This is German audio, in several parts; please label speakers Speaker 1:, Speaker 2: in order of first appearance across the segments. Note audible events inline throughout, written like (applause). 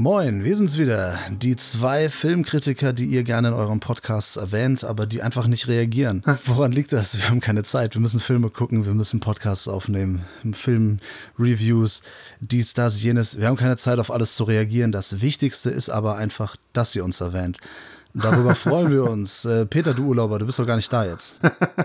Speaker 1: Moin, wir sind's wieder. Die zwei Filmkritiker, die ihr gerne in eurem Podcast erwähnt, aber die einfach nicht reagieren. (laughs) Woran liegt das? Wir haben keine Zeit. Wir müssen Filme gucken, wir müssen Podcasts aufnehmen, Filmreviews, dies, das, jenes. Wir haben keine Zeit, auf alles zu reagieren. Das Wichtigste ist aber einfach, dass ihr uns erwähnt. Darüber (laughs) freuen wir uns. Äh, Peter, du Urlauber, du bist doch gar nicht da jetzt.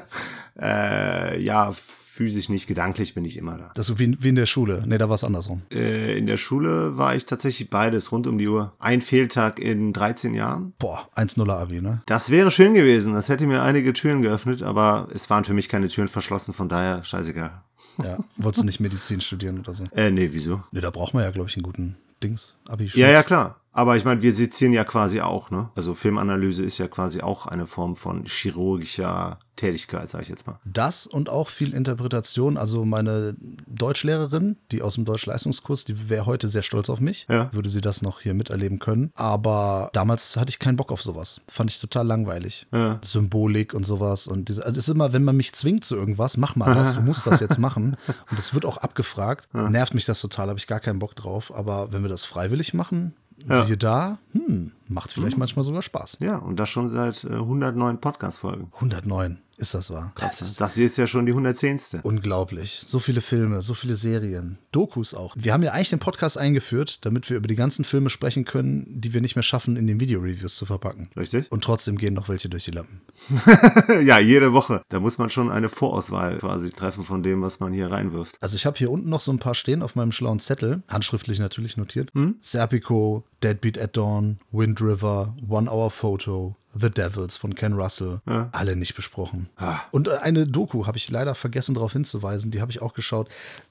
Speaker 1: (laughs)
Speaker 2: äh, ja, physisch nicht, gedanklich bin ich immer da.
Speaker 1: Das ist wie, wie in der Schule. Nee, da war es andersrum.
Speaker 2: Äh, in der Schule war ich tatsächlich beides rund um die Uhr. Ein Fehltag in 13 Jahren.
Speaker 1: Boah, 1-0er Abi, ne?
Speaker 2: Das wäre schön gewesen. Das hätte mir einige Türen geöffnet, aber es waren für mich keine Türen verschlossen, von daher scheißegal.
Speaker 1: Ja, wolltest du nicht Medizin studieren oder so?
Speaker 2: Äh, nee, wieso?
Speaker 1: Nee, da braucht man ja, glaube ich, einen guten Dings, Abi.
Speaker 2: Ja, ja, klar. Aber ich meine, wir sezieren ja quasi auch, ne? Also Filmanalyse ist ja quasi auch eine Form von chirurgischer Tätigkeit, sage ich jetzt mal.
Speaker 1: Das und auch viel Interpretation. Also meine Deutschlehrerin, die aus dem Deutschleistungskurs, die wäre heute sehr stolz auf mich.
Speaker 2: Ja.
Speaker 1: Würde sie das noch hier miterleben können. Aber damals hatte ich keinen Bock auf sowas. Fand ich total langweilig.
Speaker 2: Ja.
Speaker 1: Symbolik und sowas. Und diese, also es ist immer, wenn man mich zwingt zu irgendwas, mach mal das, du (laughs) musst das jetzt machen. Und es wird auch abgefragt. Nervt mich das total, habe ich gar keinen Bock drauf. Aber wenn wir das freiwillig machen,
Speaker 2: Ja.
Speaker 1: siehe da, hm, macht vielleicht manchmal sogar Spaß.
Speaker 2: Ja, und das schon seit äh, 109 Podcast-Folgen.
Speaker 1: 109, ist das wahr?
Speaker 2: Krass. Das hier ist ja schon die 110.
Speaker 1: Unglaublich. So viele Filme, so viele Serien, Dokus auch. Wir haben ja eigentlich den Podcast eingeführt, damit wir über die ganzen Filme sprechen können, die wir nicht mehr schaffen, in den Videoreviews zu verpacken.
Speaker 2: Richtig?
Speaker 1: Und trotzdem gehen noch welche durch die Lampen. (laughs)
Speaker 2: ja, jede Woche. Da muss man schon eine Vorauswahl quasi treffen von dem, was man hier reinwirft.
Speaker 1: Also ich habe hier unten noch so ein paar stehen auf meinem schlauen Zettel, handschriftlich natürlich notiert. Serpico, Deadbeat at Dawn, Wind River, One Hour Photo, The Devils von Ken Russell.
Speaker 2: Ja.
Speaker 1: Alle nicht besprochen.
Speaker 2: Ah.
Speaker 1: Und äh, eine Doku habe ich leider vergessen darauf hinzuweisen, die habe ich auch geschaut,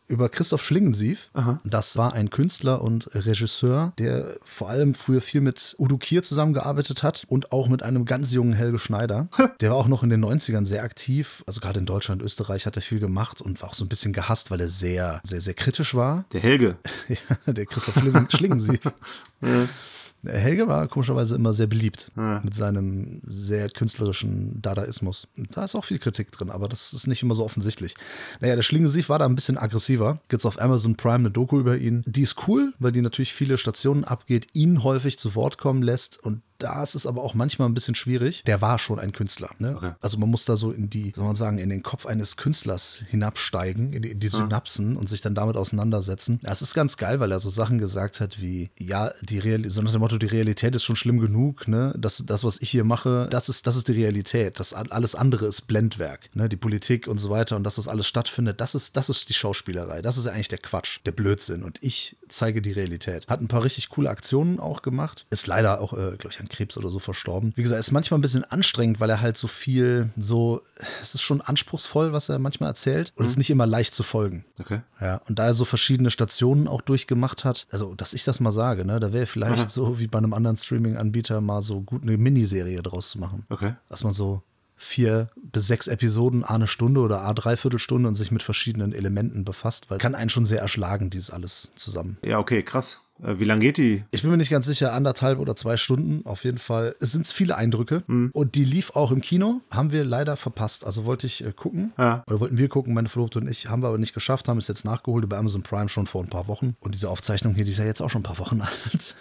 Speaker 1: über Christoph Schlingensief. Das war ein Künstler und Regisseur, der vor allem früher viel mit Udo Kier zusammengearbeitet hat und auch mit einem ganz jungen Helge Schneider. (laughs) Der war auch noch in den 90ern sehr aktiv. Also gerade in Deutschland, Österreich hat er viel gemacht und war auch so ein bisschen gehasst, weil er sehr, sehr, sehr kritisch war.
Speaker 2: Der Helge. (laughs)
Speaker 1: Ja, der Christoph Schlingen, (laughs) Schlingensief. Der Helge war komischerweise immer sehr beliebt mit seinem sehr künstlerischen Dadaismus. Da ist auch viel Kritik drin, aber das ist nicht immer so offensichtlich. Naja, der Schlingensief war da ein bisschen aggressiver. Gibt's auf Amazon Prime eine Doku über ihn. Die ist cool, weil die natürlich viele Stationen abgeht, ihn häufig zu Wort kommen lässt und da ist es aber auch manchmal ein bisschen schwierig. Der war schon ein Künstler. Ne?
Speaker 2: Okay.
Speaker 1: Also man muss da so in die, soll man sagen, in den Kopf eines Künstlers hinabsteigen, in die, in die Synapsen und sich dann damit auseinandersetzen. Ja, es ist ganz geil, weil er so Sachen gesagt hat wie, ja, die Real so nach dem Motto, die Realität ist schon schlimm genug, ne? Das, das, was ich hier mache, das ist, das ist die Realität. Das alles andere ist Blendwerk, ne? Die Politik und so weiter und das, was alles stattfindet, das ist, das ist die Schauspielerei. Das ist ja eigentlich der Quatsch, der Blödsinn. Und ich zeige die Realität. Hat ein paar richtig coole Aktionen auch gemacht. Ist leider auch, äh, glaube ich, an Krebs oder so verstorben. Wie gesagt, ist manchmal ein bisschen anstrengend, weil er halt so viel, so, es ist schon anspruchsvoll, was er manchmal erzählt. Und es ist nicht immer leicht zu folgen.
Speaker 2: Okay.
Speaker 1: Ja, und da er so verschiedene Stationen auch durchgemacht hat, also, dass ich das mal sage, ne, da wäre vielleicht so wie bei einem anderen Streaming-Anbieter mal so gut eine Miniserie draus zu machen.
Speaker 2: Okay.
Speaker 1: Dass man so vier bis sechs Episoden, a eine Stunde oder a dreiviertel Stunde und sich mit verschiedenen Elementen befasst, weil kann einen schon sehr erschlagen, dieses alles zusammen.
Speaker 2: Ja, okay, krass. Äh, wie lang geht die?
Speaker 1: Ich bin mir nicht ganz sicher, anderthalb oder zwei Stunden auf jeden Fall. Es sind viele Eindrücke und die lief auch im Kino, haben wir leider verpasst. Also wollte ich äh, gucken
Speaker 2: Ja.
Speaker 1: oder wollten wir gucken, meine Verlobte und ich, haben wir aber nicht geschafft, haben es jetzt nachgeholt über Amazon Prime schon vor ein paar Wochen. Und diese Aufzeichnung hier, die ist ja jetzt auch schon ein paar Wochen (laughs) alt.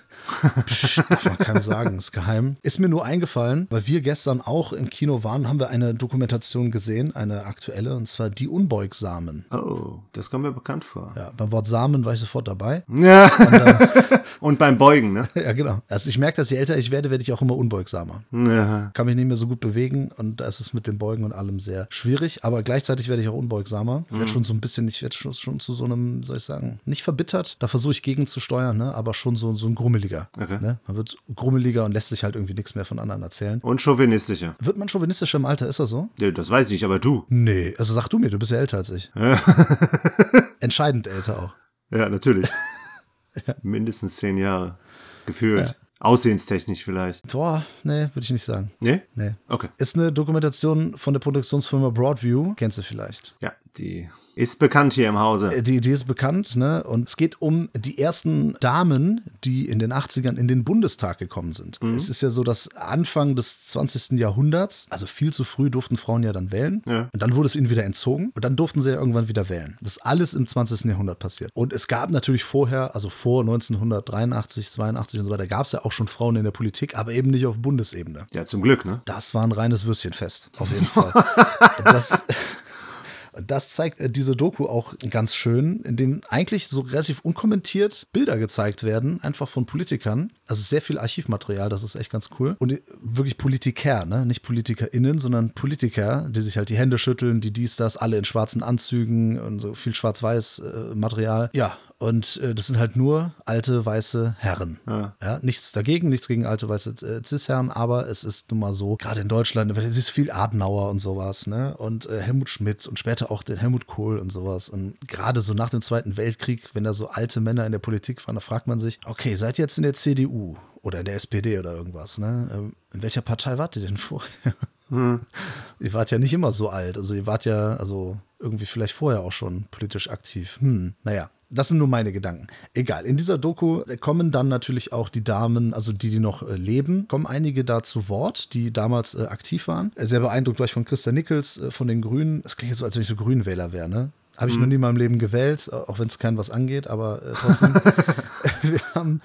Speaker 1: Psst, darf man keinem sagen, ist geheim. Ist mir nur eingefallen, weil wir gestern auch im Kino waren, haben wir eine Dokumentation gesehen, eine aktuelle, und zwar Die Unbeugsamen.
Speaker 2: Oh, das kommt mir bekannt vor.
Speaker 1: Ja, beim Wort Samen war ich sofort dabei.
Speaker 2: Ja. Und (laughs) beim Beugen, ne? (laughs)
Speaker 1: Ja, genau. Also ich merke, dass je älter ich werde, werde ich auch immer unbeugsamer.
Speaker 2: Ja.
Speaker 1: Kann mich nicht mehr so gut bewegen und da ist es mit dem Beugen und allem sehr schwierig. Aber gleichzeitig werde ich auch unbeugsamer. Ich werde schon so ein bisschen, ich werde schon, schon zu so einem, soll ich sagen, nicht verbittert. Da versuche ich gegenzusteuern, ne? aber schon so, so ein Grummeliger.
Speaker 2: Okay.
Speaker 1: Ne? Man wird grummeliger und lässt sich halt irgendwie nichts mehr von anderen erzählen.
Speaker 2: Und chauvinistischer.
Speaker 1: Wird man chauvinistischer im Alter? Ist das so?
Speaker 2: Ja, das weiß ich nicht, aber du.
Speaker 1: Nee, also sag du mir, du bist ja älter als ich. (laughs) Entscheidend älter auch.
Speaker 2: Ja, natürlich. Mindestens zehn Jahre. Gefühlt. Aussehenstechnisch vielleicht.
Speaker 1: Boah, nee, würde ich nicht sagen.
Speaker 2: Nee?
Speaker 1: Nee.
Speaker 2: Okay.
Speaker 1: Ist eine Dokumentation von der Produktionsfirma Broadview. Kennst du vielleicht?
Speaker 2: Ja, die ist bekannt hier im Hause.
Speaker 1: Äh, die, die ist bekannt, ne? Und es geht um die ersten Damen, die in den 80ern in den Bundestag gekommen sind. Mhm. Es ist ja so, dass Anfang des 20. Jahrhunderts, also viel zu früh durften Frauen ja dann wählen. Ja. Und dann wurde es ihnen wieder entzogen und dann durften sie ja irgendwann wieder wählen. Das ist alles im 20. Jahrhundert passiert. Und es gab natürlich vorher, also vor 1983, 82 und so weiter, gab es ja auch schon Frauen in der Politik, aber eben nicht auf Bundesebene.
Speaker 2: Ja, zum Glück, ne?
Speaker 1: Das war ein reines Würstchenfest, auf jeden Fall. (laughs) das das zeigt äh, diese Doku auch ganz schön, in dem eigentlich so relativ unkommentiert Bilder gezeigt werden, einfach von Politikern. Also sehr viel Archivmaterial, das ist echt ganz cool. Und äh, wirklich Politiker, ne? Nicht PolitikerInnen, sondern Politiker, die sich halt die Hände schütteln, die dies, das, alle in schwarzen Anzügen und so viel schwarz-weiß äh, Material. Ja, und äh, das sind halt nur alte weiße Herren. Ja. ja. nichts dagegen, nichts gegen alte weiße äh, Cis-Herren, aber es ist nun mal so, gerade in Deutschland, es ist viel Adenauer und sowas, ne? Und äh, Helmut Schmidt und später auch den Helmut Kohl und sowas. Und gerade so nach dem Zweiten Weltkrieg, wenn da so alte Männer in der Politik waren, da fragt man sich, okay, seid ihr jetzt in der CDU oder in der SPD oder irgendwas, ne? Ähm, in welcher Partei wart ihr denn (laughs) vorher? Hm. Ihr wart ja nicht immer so alt. Also ihr wart ja, also irgendwie vielleicht vorher auch schon politisch aktiv. Hm, naja, das sind nur meine Gedanken. Egal. In dieser Doku kommen dann natürlich auch die Damen, also die, die noch äh, leben, kommen einige da zu Wort, die damals äh, aktiv waren. Sehr beeindruckt gleich von Christa Nichols äh, von den Grünen. Das klingt so, als wenn ich so Grünwähler wäre, ne? Habe ich mhm. noch nie in meinem Leben gewählt, auch wenn es kein was angeht, aber äh, trotzdem. (laughs) wir haben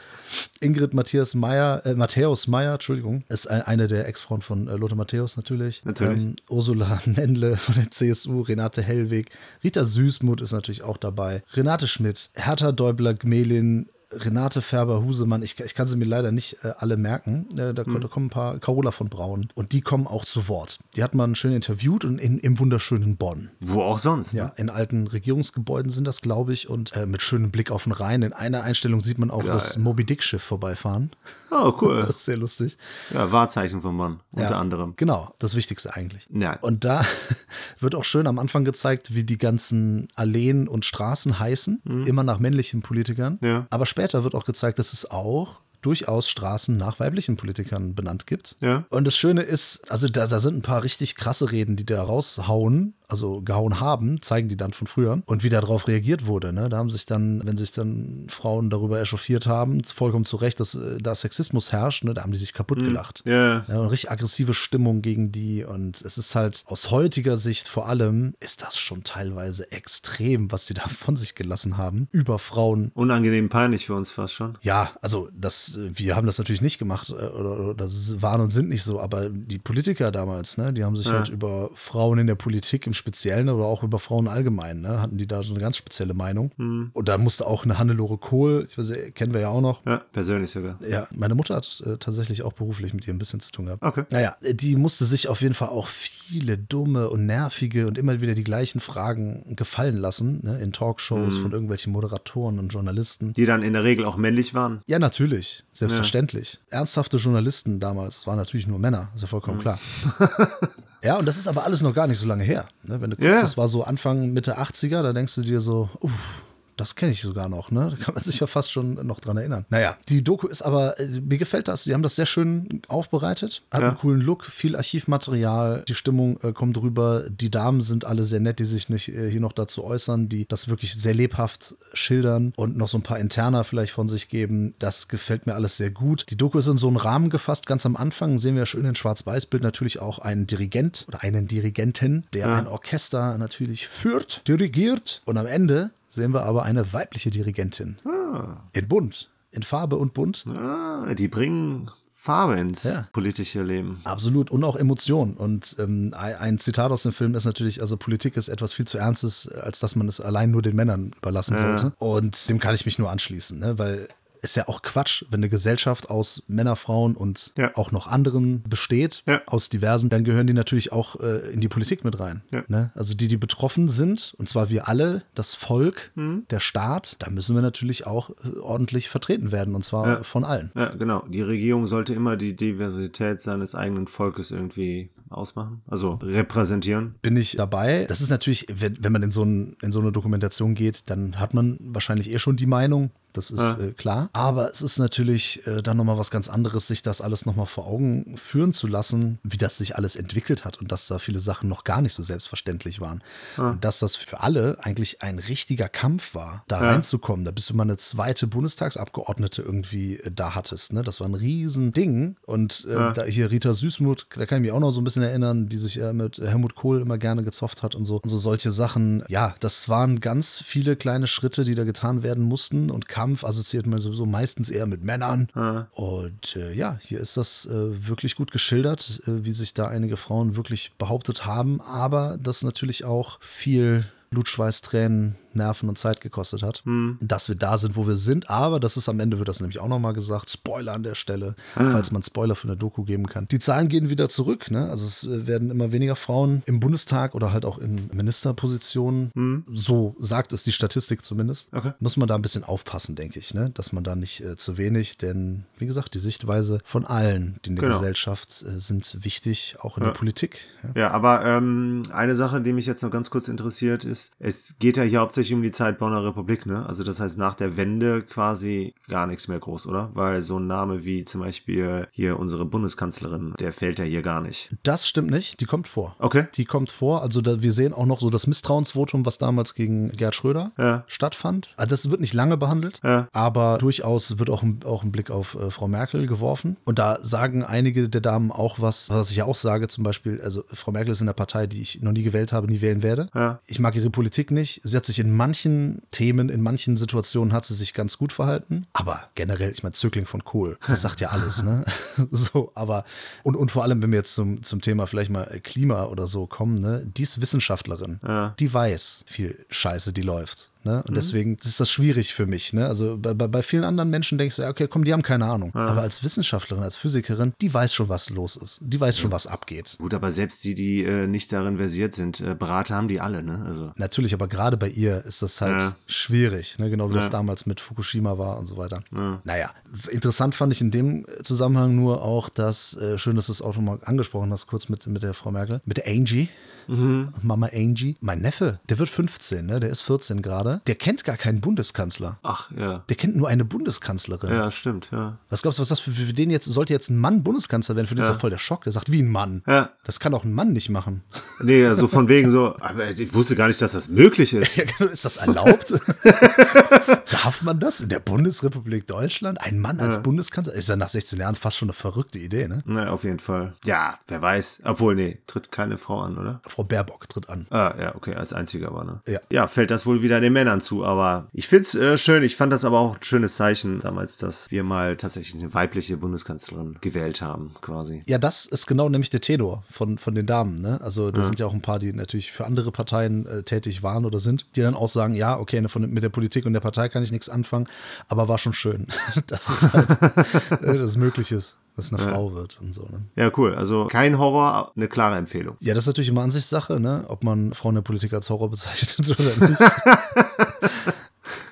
Speaker 1: Ingrid Matthias Meyer, äh, Matthäus Meyer, Entschuldigung, ist ein, eine der Ex-Frauen von äh, Lothar Matthäus natürlich.
Speaker 2: Natürlich. Ähm,
Speaker 1: Ursula (laughs) Mendle von der CSU, Renate Hellwig, Rita Süßmuth ist natürlich auch dabei, Renate Schmidt, Hertha Däubler-Gmelin, Renate Färber-Husemann, ich, ich, kann sie mir leider nicht äh, alle merken. Äh, da, mhm. da, kommen ein paar, Carola von Braun. Und die kommen auch zu Wort. Die hat man schön interviewt und in, im wunderschönen Bonn.
Speaker 2: Wo auch sonst.
Speaker 1: Ne? Ja, in alten Regierungsgebäuden sind das, glaube ich. Und äh, mit schönem Blick auf den Rhein. In einer Einstellung sieht man auch Geil. das Moby Dick-Schiff vorbeifahren.
Speaker 2: Oh, cool. (laughs)
Speaker 1: das ist sehr lustig.
Speaker 2: Ja, Wahrzeichen von Bonn, unter ja, anderem.
Speaker 1: Genau, das Wichtigste eigentlich.
Speaker 2: Ja.
Speaker 1: Und da (laughs) wird auch schön am Anfang gezeigt, wie die ganzen Alleen und Straßen heißen. Mhm. Immer nach männlichen Politikern.
Speaker 2: Ja.
Speaker 1: Aber später wird auch gezeigt, dass es auch durchaus Straßen nach weiblichen Politikern benannt gibt.
Speaker 2: Ja.
Speaker 1: Und das Schöne ist, also da, da sind ein paar richtig krasse Reden, die da raushauen, also gehauen haben, zeigen die dann von früher und wie darauf reagiert wurde. Ne? Da haben sich dann, wenn sich dann Frauen darüber echauffiert haben, vollkommen zu Recht, dass äh, da Sexismus herrscht, ne? da haben die sich kaputt mhm. gelacht.
Speaker 2: Yeah.
Speaker 1: Ja, eine richtig aggressive Stimmung gegen die und es ist halt aus heutiger Sicht vor allem, ist das schon teilweise extrem, was sie da (laughs) von sich gelassen haben über Frauen.
Speaker 2: Unangenehm peinlich für uns fast schon.
Speaker 1: Ja, also das, wir haben das natürlich nicht gemacht äh, oder, oder das waren und sind nicht so, aber die Politiker damals, ne, die haben sich ja. halt über Frauen in der Politik im Speziellen oder auch über Frauen allgemein, ne? hatten die da so eine ganz spezielle Meinung. Mhm. Und da musste auch eine Hannelore Kohl, ich weiß, kennen wir ja auch noch.
Speaker 2: Ja, persönlich sogar.
Speaker 1: Ja, meine Mutter hat äh, tatsächlich auch beruflich mit ihr ein bisschen zu tun gehabt.
Speaker 2: Okay.
Speaker 1: Naja, die musste sich auf jeden Fall auch viele dumme und nervige und immer wieder die gleichen Fragen gefallen lassen, ne? in Talkshows mhm. von irgendwelchen Moderatoren und Journalisten.
Speaker 2: Die dann in der Regel auch männlich waren?
Speaker 1: Ja, natürlich, selbstverständlich. Ja. Ernsthafte Journalisten damals waren natürlich nur Männer, ist ja vollkommen mhm. klar. (laughs) Ja, und das ist aber alles noch gar nicht so lange her. Ne? Wenn du guckst, yeah. das war so Anfang, Mitte 80er, da denkst du dir so, uff, das kenne ich sogar noch, ne? Da kann man sich ja fast schon noch dran erinnern. Naja, die Doku ist aber, äh, mir gefällt das. Sie haben das sehr schön aufbereitet, hat ja. einen coolen Look, viel Archivmaterial, die Stimmung äh, kommt rüber. Die Damen sind alle sehr nett, die sich nicht äh, hier noch dazu äußern, die das wirklich sehr lebhaft schildern und noch so ein paar Interner vielleicht von sich geben. Das gefällt mir alles sehr gut. Die Doku ist in so einen Rahmen gefasst. Ganz am Anfang sehen wir schön in Schwarz-Weiß-Bild natürlich auch einen Dirigent oder einen Dirigenten, der ja. ein Orchester natürlich führt, dirigiert und am Ende sehen wir aber eine weibliche Dirigentin. Ah. In bunt, in Farbe und bunt.
Speaker 2: Ah, die bringen Farbe ins ja. politische Leben.
Speaker 1: Absolut und auch Emotionen. Und ähm, ein Zitat aus dem Film ist natürlich, also Politik ist etwas viel zu Ernstes, als dass man es allein nur den Männern überlassen ja. sollte. Und dem kann ich mich nur anschließen, ne? weil ist ja auch Quatsch, wenn eine Gesellschaft aus Männer, Frauen und ja. auch noch anderen besteht, ja. aus diversen, dann gehören die natürlich auch äh, in die Politik mit rein. Ja. Ne? Also die, die betroffen sind, und zwar wir alle, das Volk, mhm. der Staat, da müssen wir natürlich auch äh, ordentlich vertreten werden, und zwar von allen.
Speaker 2: Ja, genau. Die Regierung sollte immer die Diversität seines eigenen Volkes irgendwie ausmachen, also repräsentieren.
Speaker 1: Bin ich dabei. Das ist natürlich, wenn, wenn man in so, ein, in so eine Dokumentation geht, dann hat man wahrscheinlich eh schon die Meinung, das ist ja. äh, klar. Aber es ist natürlich äh, dann nochmal was ganz anderes, sich das alles nochmal vor Augen führen zu lassen, wie das sich alles entwickelt hat und dass da viele Sachen noch gar nicht so selbstverständlich waren. Ja. Und dass das für alle eigentlich ein richtiger Kampf war, da ja. reinzukommen. Da bist du mal eine zweite Bundestagsabgeordnete irgendwie äh, da hattest. Ne? Das war ein Riesending. Und äh, da hier Rita Süßmuth, da kann ich mich auch noch so ein bisschen erinnern, die sich äh, mit Helmut Kohl immer gerne gezofft hat und so. Und so solche Sachen. Ja, das waren ganz viele kleine Schritte, die da getan werden mussten. Und Kampf assoziiert man sowieso meistens eher mit Männern. Ja. Und äh, ja, hier ist das äh, wirklich gut geschildert, äh, wie sich da einige Frauen wirklich behauptet haben. Aber das natürlich auch viel Blutschweiß, Tränen, Nerven und Zeit gekostet hat, hm. dass wir da sind, wo wir sind. Aber das ist am Ende, wird das nämlich auch nochmal gesagt. Spoiler an der Stelle, ah. falls man Spoiler für eine Doku geben kann. Die Zahlen gehen wieder zurück. Ne? Also es äh, werden immer weniger Frauen im Bundestag oder halt auch in Ministerpositionen. Hm. So sagt es die Statistik zumindest. Okay. Muss man da ein bisschen aufpassen, denke ich, ne? dass man da nicht äh, zu wenig, denn wie gesagt, die Sichtweise von allen in der genau. Gesellschaft äh, sind wichtig, auch in ja. der Politik.
Speaker 2: Ja, ja aber ähm, eine Sache, die mich jetzt noch ganz kurz interessiert, ist, es geht ja hier hauptsächlich hauptsächlich um die Zeit Bonner Republik, ne? Also das heißt nach der Wende quasi gar nichts mehr groß, oder? Weil so ein Name wie zum Beispiel hier unsere Bundeskanzlerin, der fällt ja hier gar nicht.
Speaker 1: Das stimmt nicht, die kommt vor.
Speaker 2: Okay.
Speaker 1: Die kommt vor. Also da, wir sehen auch noch so das Misstrauensvotum, was damals gegen Gerd Schröder ja. stattfand. Also das wird nicht lange behandelt, ja. aber durchaus wird auch ein, auch ein Blick auf äh, Frau Merkel geworfen. Und da sagen einige der Damen auch was, was ich ja auch sage, zum Beispiel, also Frau Merkel ist in der Partei, die ich noch nie gewählt habe, nie wählen werde. Ja. Ich mag ihre Politik nicht. Sie hat sich in manchen Themen, in manchen Situationen hat sie sich ganz gut verhalten. Aber generell, ich meine, Zögling von Kohl, das sagt ja alles, ne? (laughs) so, aber, und, und vor allem, wenn wir jetzt zum, zum Thema vielleicht mal Klima oder so kommen, ne? Die ist Wissenschaftlerin. Ja. Die weiß viel Scheiße, die läuft. Ne? Und mhm. deswegen ist das schwierig für mich. Ne? Also bei, bei, vielen anderen Menschen denkst du, ja, okay, komm, die haben keine Ahnung. Ja. Aber als Wissenschaftlerin, als Physikerin, die weiß schon, was los ist. Die weiß schon, was abgeht.
Speaker 2: Gut, aber selbst die, die äh, nicht darin versiert sind, äh, Berater haben die alle, ne? Also.
Speaker 1: Natürlich, aber gerade bei ihr ist das halt ja. schwierig, ne? genau wie ja. das damals mit Fukushima war und so weiter. Naja, interessant fand ich in dem Zusammenhang nur auch, dass, äh, schön, dass du es auch nochmal angesprochen hast, kurz mit, mit der Frau Merkel, mit der Angie. Mhm. Mama Angie. Mein Neffe, der wird 15, ne? der ist 14 gerade. Der kennt gar keinen Bundeskanzler.
Speaker 2: Ach, ja.
Speaker 1: Der kennt nur eine Bundeskanzlerin.
Speaker 2: Ja, stimmt, ja.
Speaker 1: Was glaubst du, was das für, für den jetzt, sollte jetzt ein Mann Bundeskanzler werden? Für den ja. ist das voll der Schock. Der sagt, wie ein Mann. Ja. Das kann auch ein Mann nicht machen.
Speaker 2: Nee, so also (laughs) von wegen so, aber ich wusste gar nicht, dass das möglich ist.
Speaker 1: Ja, genau, ist das erlaubt? (laughs) Darf man das in der Bundesrepublik Deutschland? Ein Mann als ja. Bundeskanzler? Ist ja nach 16 Jahren fast schon eine verrückte Idee, ne?
Speaker 2: Na, auf jeden Fall. Ja, wer weiß. Obwohl, nee, tritt keine Frau an, oder?
Speaker 1: Frau Baerbock tritt an.
Speaker 2: Ah, ja, okay, als einziger war, ne?
Speaker 1: Ja.
Speaker 2: Ja, fällt das wohl wieder den Männern zu, aber ich find's äh, schön. Ich fand das aber auch ein schönes Zeichen damals, dass wir mal tatsächlich eine weibliche Bundeskanzlerin gewählt haben, quasi.
Speaker 1: Ja, das ist genau nämlich der Tenor von, von den Damen, ne? Also, da ja. sind ja auch ein paar, die natürlich für andere Parteien äh, tätig waren oder sind, die dann auch sagen, ja, okay, von, mit der Politik und der Partei kann ich nichts anfangen, aber war schon schön, (laughs) dass es halt (laughs) äh, das möglich ist dass eine ja. Frau wird und so. Ne?
Speaker 2: Ja, cool. Also kein Horror, eine klare Empfehlung.
Speaker 1: Ja, das ist natürlich immer Ansichtssache, ne? ob man Frauen in der Politik als Horror bezeichnet (laughs) oder nicht.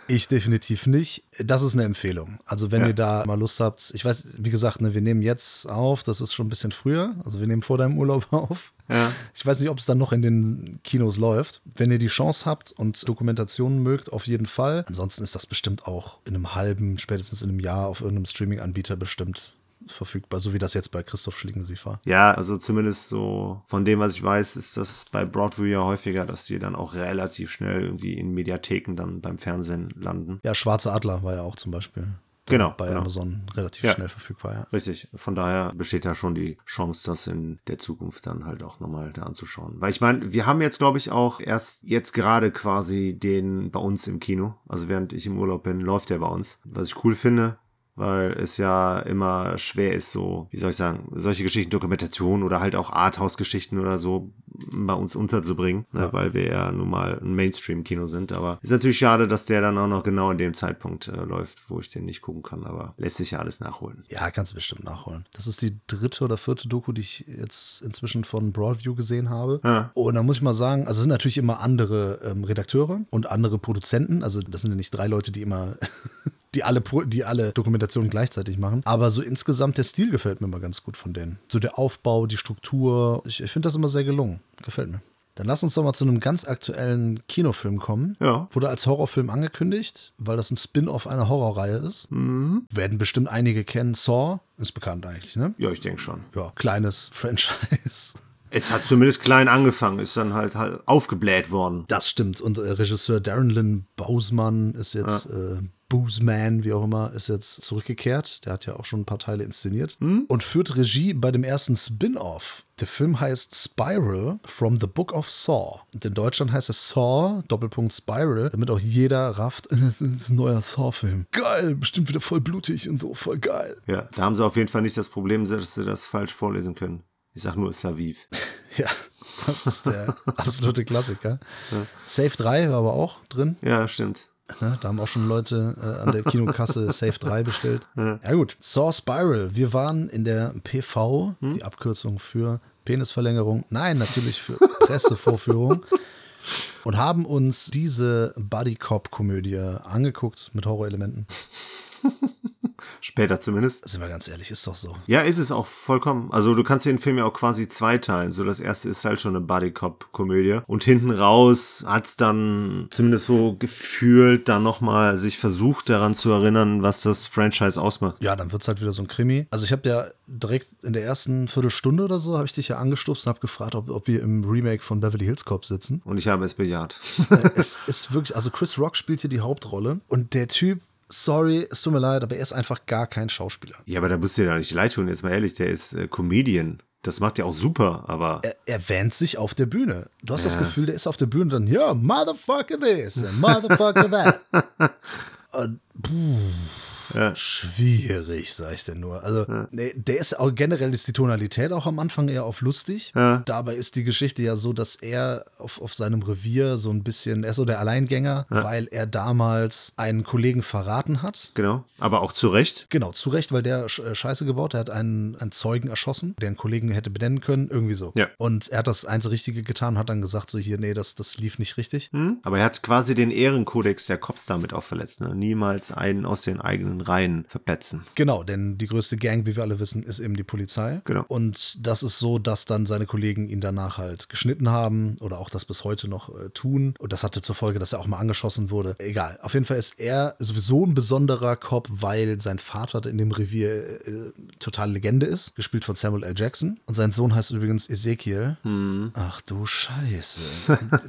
Speaker 1: Ich definitiv nicht. Das ist eine Empfehlung. Also wenn ja. ihr da mal Lust habt, ich weiß, wie gesagt, ne, wir nehmen jetzt auf, das ist schon ein bisschen früher. Also wir nehmen vor deinem Urlaub (laughs) auf. Ja. Ich weiß nicht, ob es dann noch in den Kinos läuft. Wenn ihr die Chance habt und Dokumentationen mögt, auf jeden Fall. Ansonsten ist das bestimmt auch in einem halben, spätestens in einem Jahr auf irgendeinem Streaming-Anbieter bestimmt verfügbar, so wie das jetzt bei Christoph Schlingensief war.
Speaker 2: Ja, also zumindest so von dem, was ich weiß, ist das bei Broadview ja häufiger, dass die dann auch relativ schnell irgendwie in Mediatheken dann beim Fernsehen landen.
Speaker 1: Ja, Schwarze Adler war ja auch zum Beispiel
Speaker 2: genau,
Speaker 1: bei
Speaker 2: genau.
Speaker 1: Amazon relativ ja. schnell verfügbar. Ja.
Speaker 2: Richtig. Von daher besteht da schon die Chance, das in der Zukunft dann halt auch nochmal da anzuschauen. Weil ich meine, wir haben jetzt, glaube ich, auch erst jetzt gerade quasi den bei uns im Kino. Also während ich im Urlaub bin, läuft der bei uns. Was ich cool finde, weil es ja immer schwer ist, so, wie soll ich sagen, solche Geschichten, Dokumentationen oder halt auch Arthouse-Geschichten oder so bei uns unterzubringen, ne, ja. weil wir ja nun mal ein Mainstream-Kino sind. Aber ist natürlich schade, dass der dann auch noch genau in dem Zeitpunkt äh, läuft, wo ich den nicht gucken kann. Aber lässt sich ja alles nachholen.
Speaker 1: Ja, kannst du bestimmt nachholen. Das ist die dritte oder vierte Doku, die ich jetzt inzwischen von Broadview gesehen habe. Ja. Und da muss ich mal sagen, also es sind natürlich immer andere ähm, Redakteure und andere Produzenten. Also das sind ja nicht drei Leute, die immer (laughs) die alle, die alle Dokumentationen gleichzeitig machen. Aber so insgesamt der Stil gefällt mir immer ganz gut von denen. So der Aufbau, die Struktur. Ich, ich finde das immer sehr gelungen. Gefällt mir. Dann lass uns doch mal zu einem ganz aktuellen Kinofilm kommen.
Speaker 2: Ja.
Speaker 1: Wurde als Horrorfilm angekündigt, weil das ein Spin-off einer Horrorreihe ist.
Speaker 2: Mhm.
Speaker 1: Werden bestimmt einige kennen. Saw ist bekannt eigentlich, ne?
Speaker 2: Ja, ich denke schon.
Speaker 1: Ja, kleines (laughs) Franchise.
Speaker 2: Es hat zumindest klein angefangen, ist dann halt, halt aufgebläht worden.
Speaker 1: Das stimmt. Und äh, Regisseur Darren Lynn Bousman ist jetzt, äh, Boozman, wie auch immer, ist jetzt zurückgekehrt. Der hat ja auch schon ein paar Teile inszeniert. Und führt Regie bei dem ersten Spin-off. Der Film heißt Spiral from the Book of Saw. Und in Deutschland heißt es Saw, Doppelpunkt Spiral, damit auch jeder rafft, (laughs) das ist ein neuer Saw-Film. Geil, bestimmt wieder voll blutig und so, voll geil.
Speaker 2: Ja, da haben sie auf jeden Fall nicht das Problem, dass sie das falsch vorlesen können. Ich sag nur Saviv. (laughs)
Speaker 1: Ja, das ist der (laughs) absolute Klassiker. Safe 3 war aber auch drin.
Speaker 2: Ja, stimmt.
Speaker 1: Ne, da haben auch schon Leute äh, an der Kinokasse (laughs) Safe 3 bestellt. Ja. gut. Saw Spiral. Wir waren in der PV, die Abkürzung für Penisverlängerung. Nein, natürlich für Pressevorführung. (laughs) und haben uns diese Buddy Cop Komödie angeguckt mit Horrorelementen. (laughs)
Speaker 2: Später zumindest.
Speaker 1: Sind wir ganz ehrlich, ist doch so.
Speaker 2: Ja, ist es auch vollkommen. Also du kannst den Film ja auch quasi zweiteilen. So das erste ist halt schon eine Buddy-Cop-Komödie. Und hinten raus hat's dann zumindest so gefühlt dann nochmal sich versucht daran zu erinnern, was das Franchise ausmacht.
Speaker 1: Ja, dann wird's halt wieder so ein Krimi. Also ich habe ja direkt in der ersten Viertelstunde oder so, habe ich dich ja angestupst und habe gefragt, ob, ob wir im Remake von Beverly Hills Cop sitzen.
Speaker 2: Und ich habe es bejaht. (laughs)
Speaker 1: es ist wirklich, also Chris Rock spielt hier die Hauptrolle und der Typ sorry, es tut mir leid, aber er ist einfach gar kein Schauspieler.
Speaker 2: Ja, aber da musst du dir ja nicht leid tun, jetzt mal ehrlich, der ist äh, Comedian. Das macht ja auch super, aber.
Speaker 1: Er, er wähnt sich auf der Bühne. Du hast ja. das Gefühl, der ist auf der Bühne dann, ja, motherfucker this, motherfucker that. (laughs) und, puh. Ja. Schwierig, sag ich denn nur. Also, ja. nee, der ist auch generell ist die Tonalität auch am Anfang eher auf lustig.
Speaker 2: Ja.
Speaker 1: Dabei ist die Geschichte ja so, dass er auf, auf seinem Revier so ein bisschen, er ist so der Alleingänger, weil er damals einen Kollegen verraten hat.
Speaker 2: Genau, aber auch zu Recht.
Speaker 1: Genau, zu Recht, weil der Scheiße gebaut, der hat einen, einen Zeugen erschossen, der einen Kollegen hätte benennen können, irgendwie so.
Speaker 2: Ja.
Speaker 1: Und er hat das einzige Richtige getan, hat dann gesagt, so hier, nee, das, das lief nicht richtig.
Speaker 2: Hm? Aber er hat quasi den Ehrenkodex der Cops damit auch verletzt. Ne? Niemals einen aus den eigenen Reihen verpetzen.
Speaker 1: Genau, denn die größte Gang, wie wir alle wissen, ist eben die Polizei.
Speaker 2: Genau.
Speaker 1: Und das ist so, dass dann seine Kollegen ihn danach halt geschnitten haben oder auch das bis heute noch äh, tun. Und das hatte zur Folge, dass er auch mal angeschossen wurde. Egal. Auf jeden Fall ist er sowieso ein besonderer Cop, weil sein Vater in dem Revier äh, total Legende ist, gespielt von Samuel L. Jackson. Und sein Sohn heißt übrigens Ezekiel.
Speaker 2: Hm.
Speaker 1: Ach du Scheiße.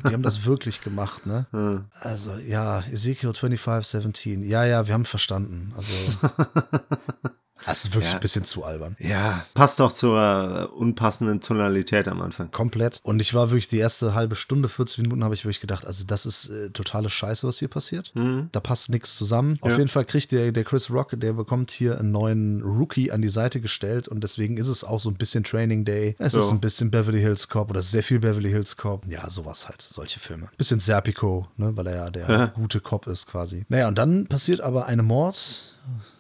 Speaker 1: die haben das wirklich gemacht, ne? (laughs)
Speaker 2: Hm.
Speaker 1: Also ja, Ezekiel 2517. Ja, ja, wir haben verstanden. Also (laughs) das ist wirklich
Speaker 2: Ja.
Speaker 1: ein bisschen zu albern.
Speaker 2: Ja, passt doch zur äh, unpassenden Tonalität am Anfang.
Speaker 1: Komplett. Und ich war wirklich die erste halbe Stunde, 40 Minuten, habe ich wirklich gedacht, also das ist äh, totale Scheiße, was hier passiert.
Speaker 2: Mhm.
Speaker 1: Da passt nichts zusammen. Auf
Speaker 2: Ja.
Speaker 1: jeden Fall kriegt der, der Chris Rock, der bekommt hier einen neuen Rookie an die Seite gestellt und deswegen ist es auch so ein bisschen Training Day. Es
Speaker 2: Ja.
Speaker 1: ist ein bisschen Beverly Hills Cop oder sehr viel Beverly Hills Cop. Ja, sowas halt, solche Filme. Bisschen Serpico, ne, weil er ja der
Speaker 2: Ja.
Speaker 1: gute Cop ist quasi. Naja, und dann passiert aber eine Mord,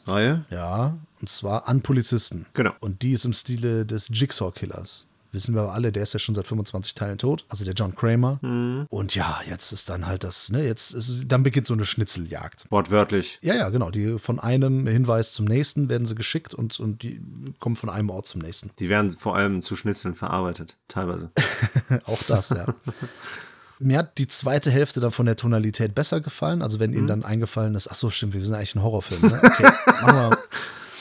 Speaker 2: Reihe?
Speaker 1: ja, und zwar an Polizisten.
Speaker 2: Genau.
Speaker 1: Und die ist im Stile des Jigsaw-Killers. Wissen wir aber alle, der ist ja schon seit 25 Teilen tot. Also der John Kramer.
Speaker 2: Mhm.
Speaker 1: Und ja, jetzt ist dann halt das, ne, jetzt ist, dann beginnt so eine Schnitzeljagd.
Speaker 2: Wortwörtlich.
Speaker 1: Ja, ja, genau. Die von einem Hinweis zum nächsten werden sie geschickt und, und die kommen von einem Ort zum nächsten.
Speaker 2: Die werden vor allem zu Schnitzeln verarbeitet, teilweise. (laughs)
Speaker 1: Auch das, ja. (laughs) Mir hat die zweite Hälfte dann von der Tonalität besser gefallen. Also wenn Ihnen dann eingefallen ist, ach so, stimmt, wir sind eigentlich ein Horrorfilm. Ne? Okay, (laughs) machen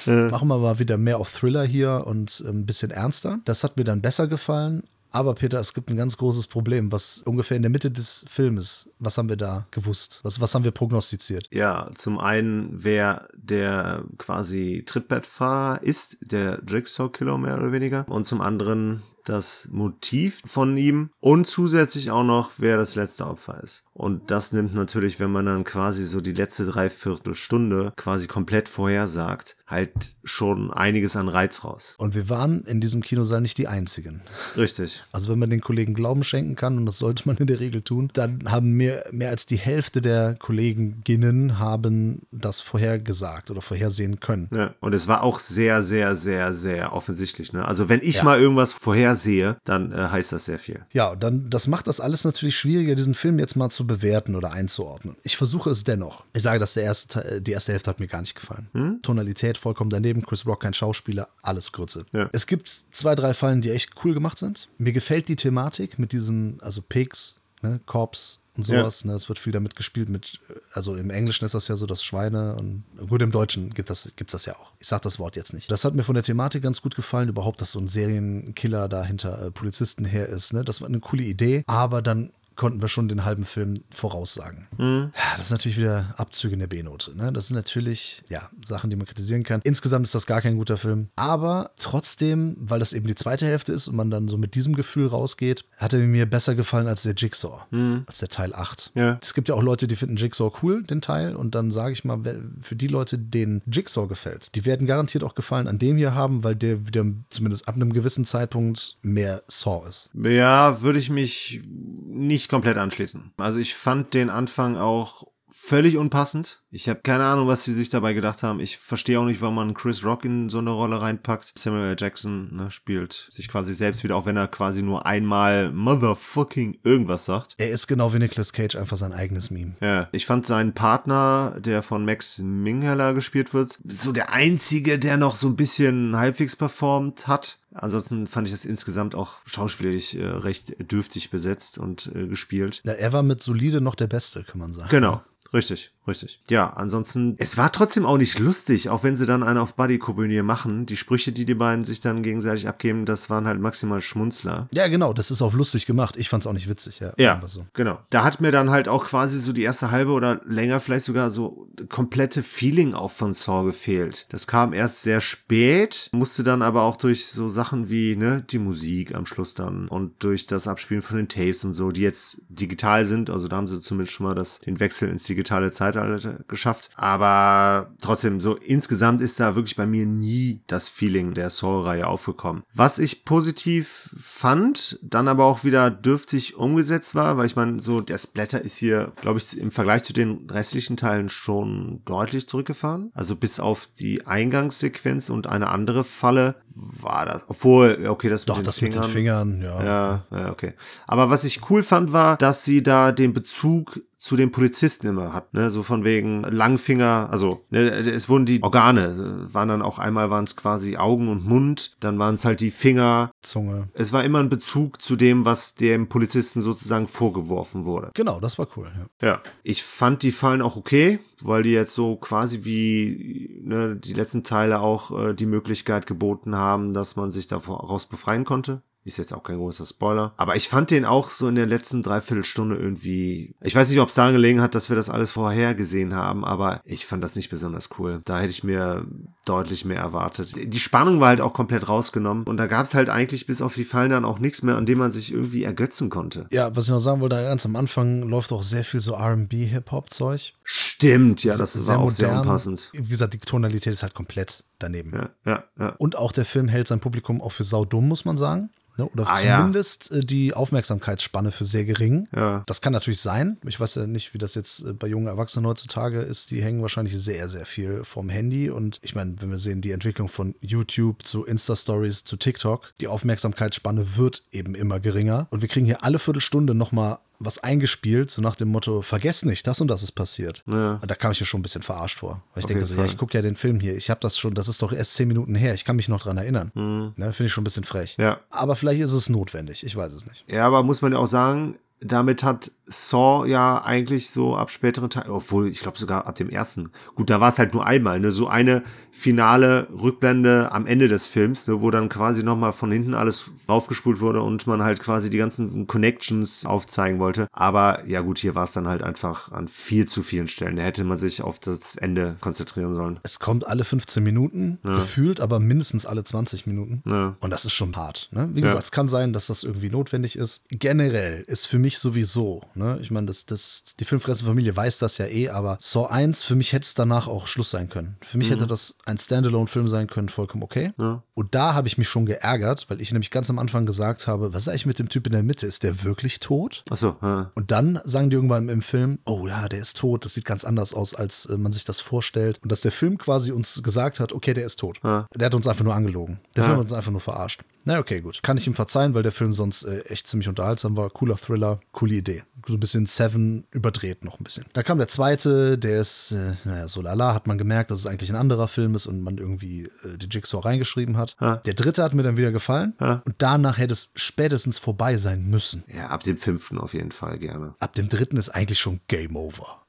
Speaker 1: wir, machen wir mal wieder mehr auf Thriller hier und ähm, ein bisschen ernster. Das hat mir dann besser gefallen. Aber Peter, es gibt ein ganz großes Problem, was ungefähr in der Mitte des Filmes, was haben wir da gewusst? Was, was haben wir prognostiziert?
Speaker 2: Ja, zum einen, wer der quasi Trittbettfahrer ist, der Jigsaw-Killer mehr oder weniger. Und zum anderen das Motiv von ihm und zusätzlich auch noch, wer das letzte Opfer ist. Und das nimmt natürlich, wenn man dann quasi so die letzte Dreiviertelstunde quasi komplett vorhersagt, halt schon einiges an Reiz raus.
Speaker 1: Und wir waren in diesem Kinosaal nicht die Einzigen.
Speaker 2: Richtig.
Speaker 1: Also wenn man den Kollegen Glauben schenken kann, und das sollte man in der Regel tun, dann haben mehr, mehr als die Hälfte der Kolleginnen haben das vorhergesagt oder vorhersehen können.
Speaker 2: Ja, und es war auch sehr, sehr, sehr, sehr offensichtlich. Ne? Also wenn ich
Speaker 1: Ja.
Speaker 2: mal irgendwas vorhersage, mehr sehe, dann äh, heißt das sehr viel.
Speaker 1: Ja, und dann, das macht das alles natürlich schwieriger, diesen Film jetzt mal zu bewerten oder einzuordnen. Ich versuche es dennoch. Ich sage, dass der erste, äh, die erste Hälfte hat mir gar nicht gefallen. Hm? Tonalität vollkommen daneben, Chris Rock kein Schauspieler, alles Grütze. Ja. Es gibt zwei, drei Fallen, die echt cool gemacht sind. Mir gefällt die Thematik mit diesem, also Pigs, ne, Corps, und sowas. Ja. Ne? Es wird viel damit gespielt mit, also im Englischen ist das ja so, dass Schweine und gut, im Deutschen gibt das, gibt's das ja auch. Ich sag das Wort jetzt nicht. Das hat mir von der Thematik ganz gut gefallen, überhaupt, dass so ein Serienkiller da hinter äh, Polizisten her ist. Ne? Das war eine coole Idee, aber dann konnten wir schon den halben Film voraussagen. Mhm. Ja, das ist natürlich wieder Abzüge in der B-Note. Ne? Das sind natürlich, ja, Sachen, die man kritisieren kann. Insgesamt ist das gar kein guter Film. Aber trotzdem, weil das eben die zweite Hälfte ist und man dann so mit diesem Gefühl rausgeht, hat er mir besser gefallen als der Jigsaw, mhm. als der Teil 8. Ja. Es gibt ja auch Leute, die finden Jigsaw cool, den Teil. Und dann sage ich mal, für die Leute, denen Jigsaw gefällt, die werden garantiert auch Gefallen an dem hier haben, weil der wieder zumindest ab einem gewissen Zeitpunkt mehr Saw ist.
Speaker 2: Ja, würde ich mich nicht nicht komplett anschließen. Also ich fand den Anfang auch völlig unpassend. Ich habe keine Ahnung, was sie sich dabei gedacht haben. Ich verstehe auch nicht, warum man Chris Rock in so eine Rolle reinpackt. Samuel L. Jackson ne, spielt sich quasi selbst wieder, auch wenn er quasi nur einmal motherfucking irgendwas sagt.
Speaker 1: Er ist genau wie Nicolas Cage einfach sein eigenes Meme.
Speaker 2: Ja, ich fand seinen Partner, der von Max Mingheller gespielt wird, so der einzige, der noch so ein bisschen halbwegs performt hat. Ansonsten fand ich das insgesamt auch schauspielerisch äh, recht dürftig besetzt und äh, gespielt.
Speaker 1: Ja, er war mit solide noch der Beste, kann man sagen.
Speaker 2: Genau, richtig. Richtig. Ja, ansonsten, es war trotzdem auch nicht lustig, auch wenn sie dann einen auf Buddy-Komödie machen. Die Sprüche, die die beiden sich dann gegenseitig abgeben, das waren halt maximal Schmunzler.
Speaker 1: Ja, genau, das ist auch lustig gemacht. Ich fand's auch nicht witzig, ja.
Speaker 2: Ja, so. genau. Da hat mir dann halt auch quasi so die erste halbe oder länger vielleicht sogar so komplette Feeling auch von Saw gefehlt. Das kam erst sehr spät, musste dann aber auch durch so Sachen wie, ne, die Musik am Schluss dann und durch das Abspielen von den Tapes und so, die jetzt digital sind, also da haben sie zumindest schon mal das, den Wechsel ins digitale Zeit Zeitalter geschafft. Aber trotzdem, so insgesamt ist da wirklich bei mir nie das Feeling der Soul-Reihe aufgekommen. Was ich positiv fand, dann aber auch wieder dürftig umgesetzt war, weil ich meine, so der Splatter ist hier, glaube ich, im Vergleich zu den restlichen Teilen schon deutlich zurückgefahren. Also bis auf die Eingangssequenz und eine andere Falle war das. Obwohl, okay, das
Speaker 1: Doch, mit den das Fingern. Mit den Fingern, ja.
Speaker 2: ja. Ja, okay. Aber was ich cool fand, war, dass sie da den Bezug zu den Polizisten immer hat, ne, so von wegen Langfinger, also ne, es wurden die Organe, waren dann auch einmal waren es quasi Augen und Mund, dann waren es halt die Finger,
Speaker 1: Zunge.
Speaker 2: Es war immer ein Bezug zu dem, was dem Polizisten sozusagen vorgeworfen wurde.
Speaker 1: Genau, das war cool.
Speaker 2: Ja, ja. ich fand die Fallen auch okay, weil die jetzt so quasi wie ne, die letzten Teile auch äh, die Möglichkeit geboten haben, dass man sich daraus befreien konnte. Ist jetzt auch kein großer Spoiler. Aber ich fand den auch so in der letzten Dreiviertelstunde irgendwie. Ich weiß nicht, ob es daran gelegen hat, dass wir das alles vorher gesehen haben, aber ich fand das nicht besonders cool. Da hätte ich mir deutlich mehr erwartet. Die Spannung war halt auch komplett rausgenommen. Und da gab es halt eigentlich bis auf die Fallen dann auch nichts mehr, an dem man sich irgendwie ergötzen konnte.
Speaker 1: Ja, was ich noch sagen wollte, ganz am Anfang läuft auch sehr viel so RB-Hip-Hop-Zeug.
Speaker 2: Stimmt, ja, das, das war auch modern. sehr unpassend.
Speaker 1: Wie gesagt, die Tonalität ist halt komplett daneben.
Speaker 2: Ja, ja, ja.
Speaker 1: Und auch der Film hält sein Publikum auch für saudumm, muss man sagen. Ne? Oder ah, zumindest ja. Äh, die Aufmerksamkeitsspanne für sehr gering.
Speaker 2: Ja.
Speaker 1: Das kann natürlich sein. Ich weiß ja nicht, wie das jetzt äh, bei jungen Erwachsenen heutzutage ist. Die hängen wahrscheinlich sehr, sehr viel vom Handy. Und ich meine, wenn wir sehen, die Entwicklung von YouTube zu Insta-Stories zu TikTok, die Aufmerksamkeitsspanne wird eben immer geringer. Und wir kriegen hier alle Viertelstunde nochmal was eingespielt, so nach dem Motto, vergesst nicht, das und das ist passiert.
Speaker 2: Ja.
Speaker 1: Da kam ich mir schon ein bisschen verarscht vor. Weil ich Auf denke so, ja, ich gucke ja den Film hier, ich habe das schon, das ist doch erst zehn Minuten her, ich kann mich noch dran erinnern. Mhm. Ne, Finde ich schon ein bisschen frech.
Speaker 2: Ja.
Speaker 1: Aber vielleicht ist es notwendig, ich weiß es nicht.
Speaker 2: Ja, aber muss man ja auch sagen, damit hat Saw ja eigentlich so ab späteren Teilen, obwohl ich glaube sogar ab dem ersten, gut, da war es halt nur einmal, ne, so eine finale Rückblende am Ende des Films, ne, wo dann quasi nochmal von hinten alles raufgespult wurde und man halt quasi die ganzen Connections aufzeigen wollte. Aber ja gut, hier war es dann halt einfach an viel zu vielen Stellen. Da hätte man sich auf das Ende konzentrieren sollen.
Speaker 1: Es kommt alle 15 Minuten, ja. gefühlt, aber mindestens alle 20 Minuten.
Speaker 2: Ja.
Speaker 1: Und das ist schon hart. Ne? Wie gesagt, ja. es kann sein, dass das irgendwie notwendig ist. Generell ist für mich sowieso, ne? ich meine, das, das, die Filmfressenfamilie weiß das ja eh, aber Saw 1, für mich hätte es danach auch Schluss sein können. Für mich mhm. hätte das ein Standalone-Film sein können, vollkommen okay.
Speaker 2: Ja.
Speaker 1: Und da habe ich mich schon geärgert, weil ich nämlich ganz am Anfang gesagt habe, was ist eigentlich mit dem Typ in der Mitte? Ist der wirklich tot?
Speaker 2: Achso, ja.
Speaker 1: Und dann sagen die irgendwann im Film, oh ja, der ist tot, das sieht ganz anders aus, als äh, man sich das vorstellt. Und dass der Film quasi uns gesagt hat, okay, der ist tot.
Speaker 2: Ja.
Speaker 1: Der hat uns einfach nur angelogen. Der Film hat uns einfach nur verarscht. Na, okay, gut. Kann ich ihm verzeihen, weil der Film sonst äh, echt ziemlich unterhaltsam war. Cooler Thriller, coole Idee. So ein bisschen Seven überdreht noch ein bisschen. Da kam der zweite, der ist, äh, naja, so lala, hat man gemerkt, dass es eigentlich ein anderer Film ist und man irgendwie äh, die Jigsaw reingeschrieben hat.
Speaker 2: Ja.
Speaker 1: Der dritte hat mir dann wieder gefallen
Speaker 2: Ja.
Speaker 1: und danach hätte es spätestens vorbei sein müssen.
Speaker 2: Ja, ab dem fünften auf jeden Fall gerne.
Speaker 1: Ab dem dritten ist eigentlich schon Game Over.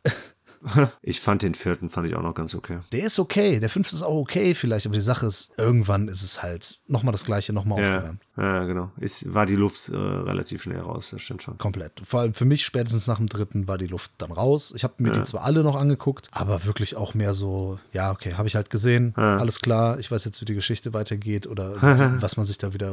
Speaker 1: (laughs)
Speaker 2: Ich fand den vierten, fand ich auch noch ganz okay.
Speaker 1: Der ist okay, der fünfte ist auch okay vielleicht, aber die Sache ist, irgendwann ist es halt nochmal das gleiche, nochmal
Speaker 2: Ja,
Speaker 1: aufgewärmt.
Speaker 2: Ja genau. Ist, war die Luft äh, relativ schnell raus, das stimmt schon.
Speaker 1: Komplett. Vor allem für mich spätestens nach dem dritten war die Luft dann raus. Ich habe mir die zwar alle noch angeguckt, aber wirklich auch mehr so, ja, okay, habe ich halt gesehen. Alles klar, ich weiß jetzt, wie die Geschichte weitergeht oder (laughs) was man sich da wieder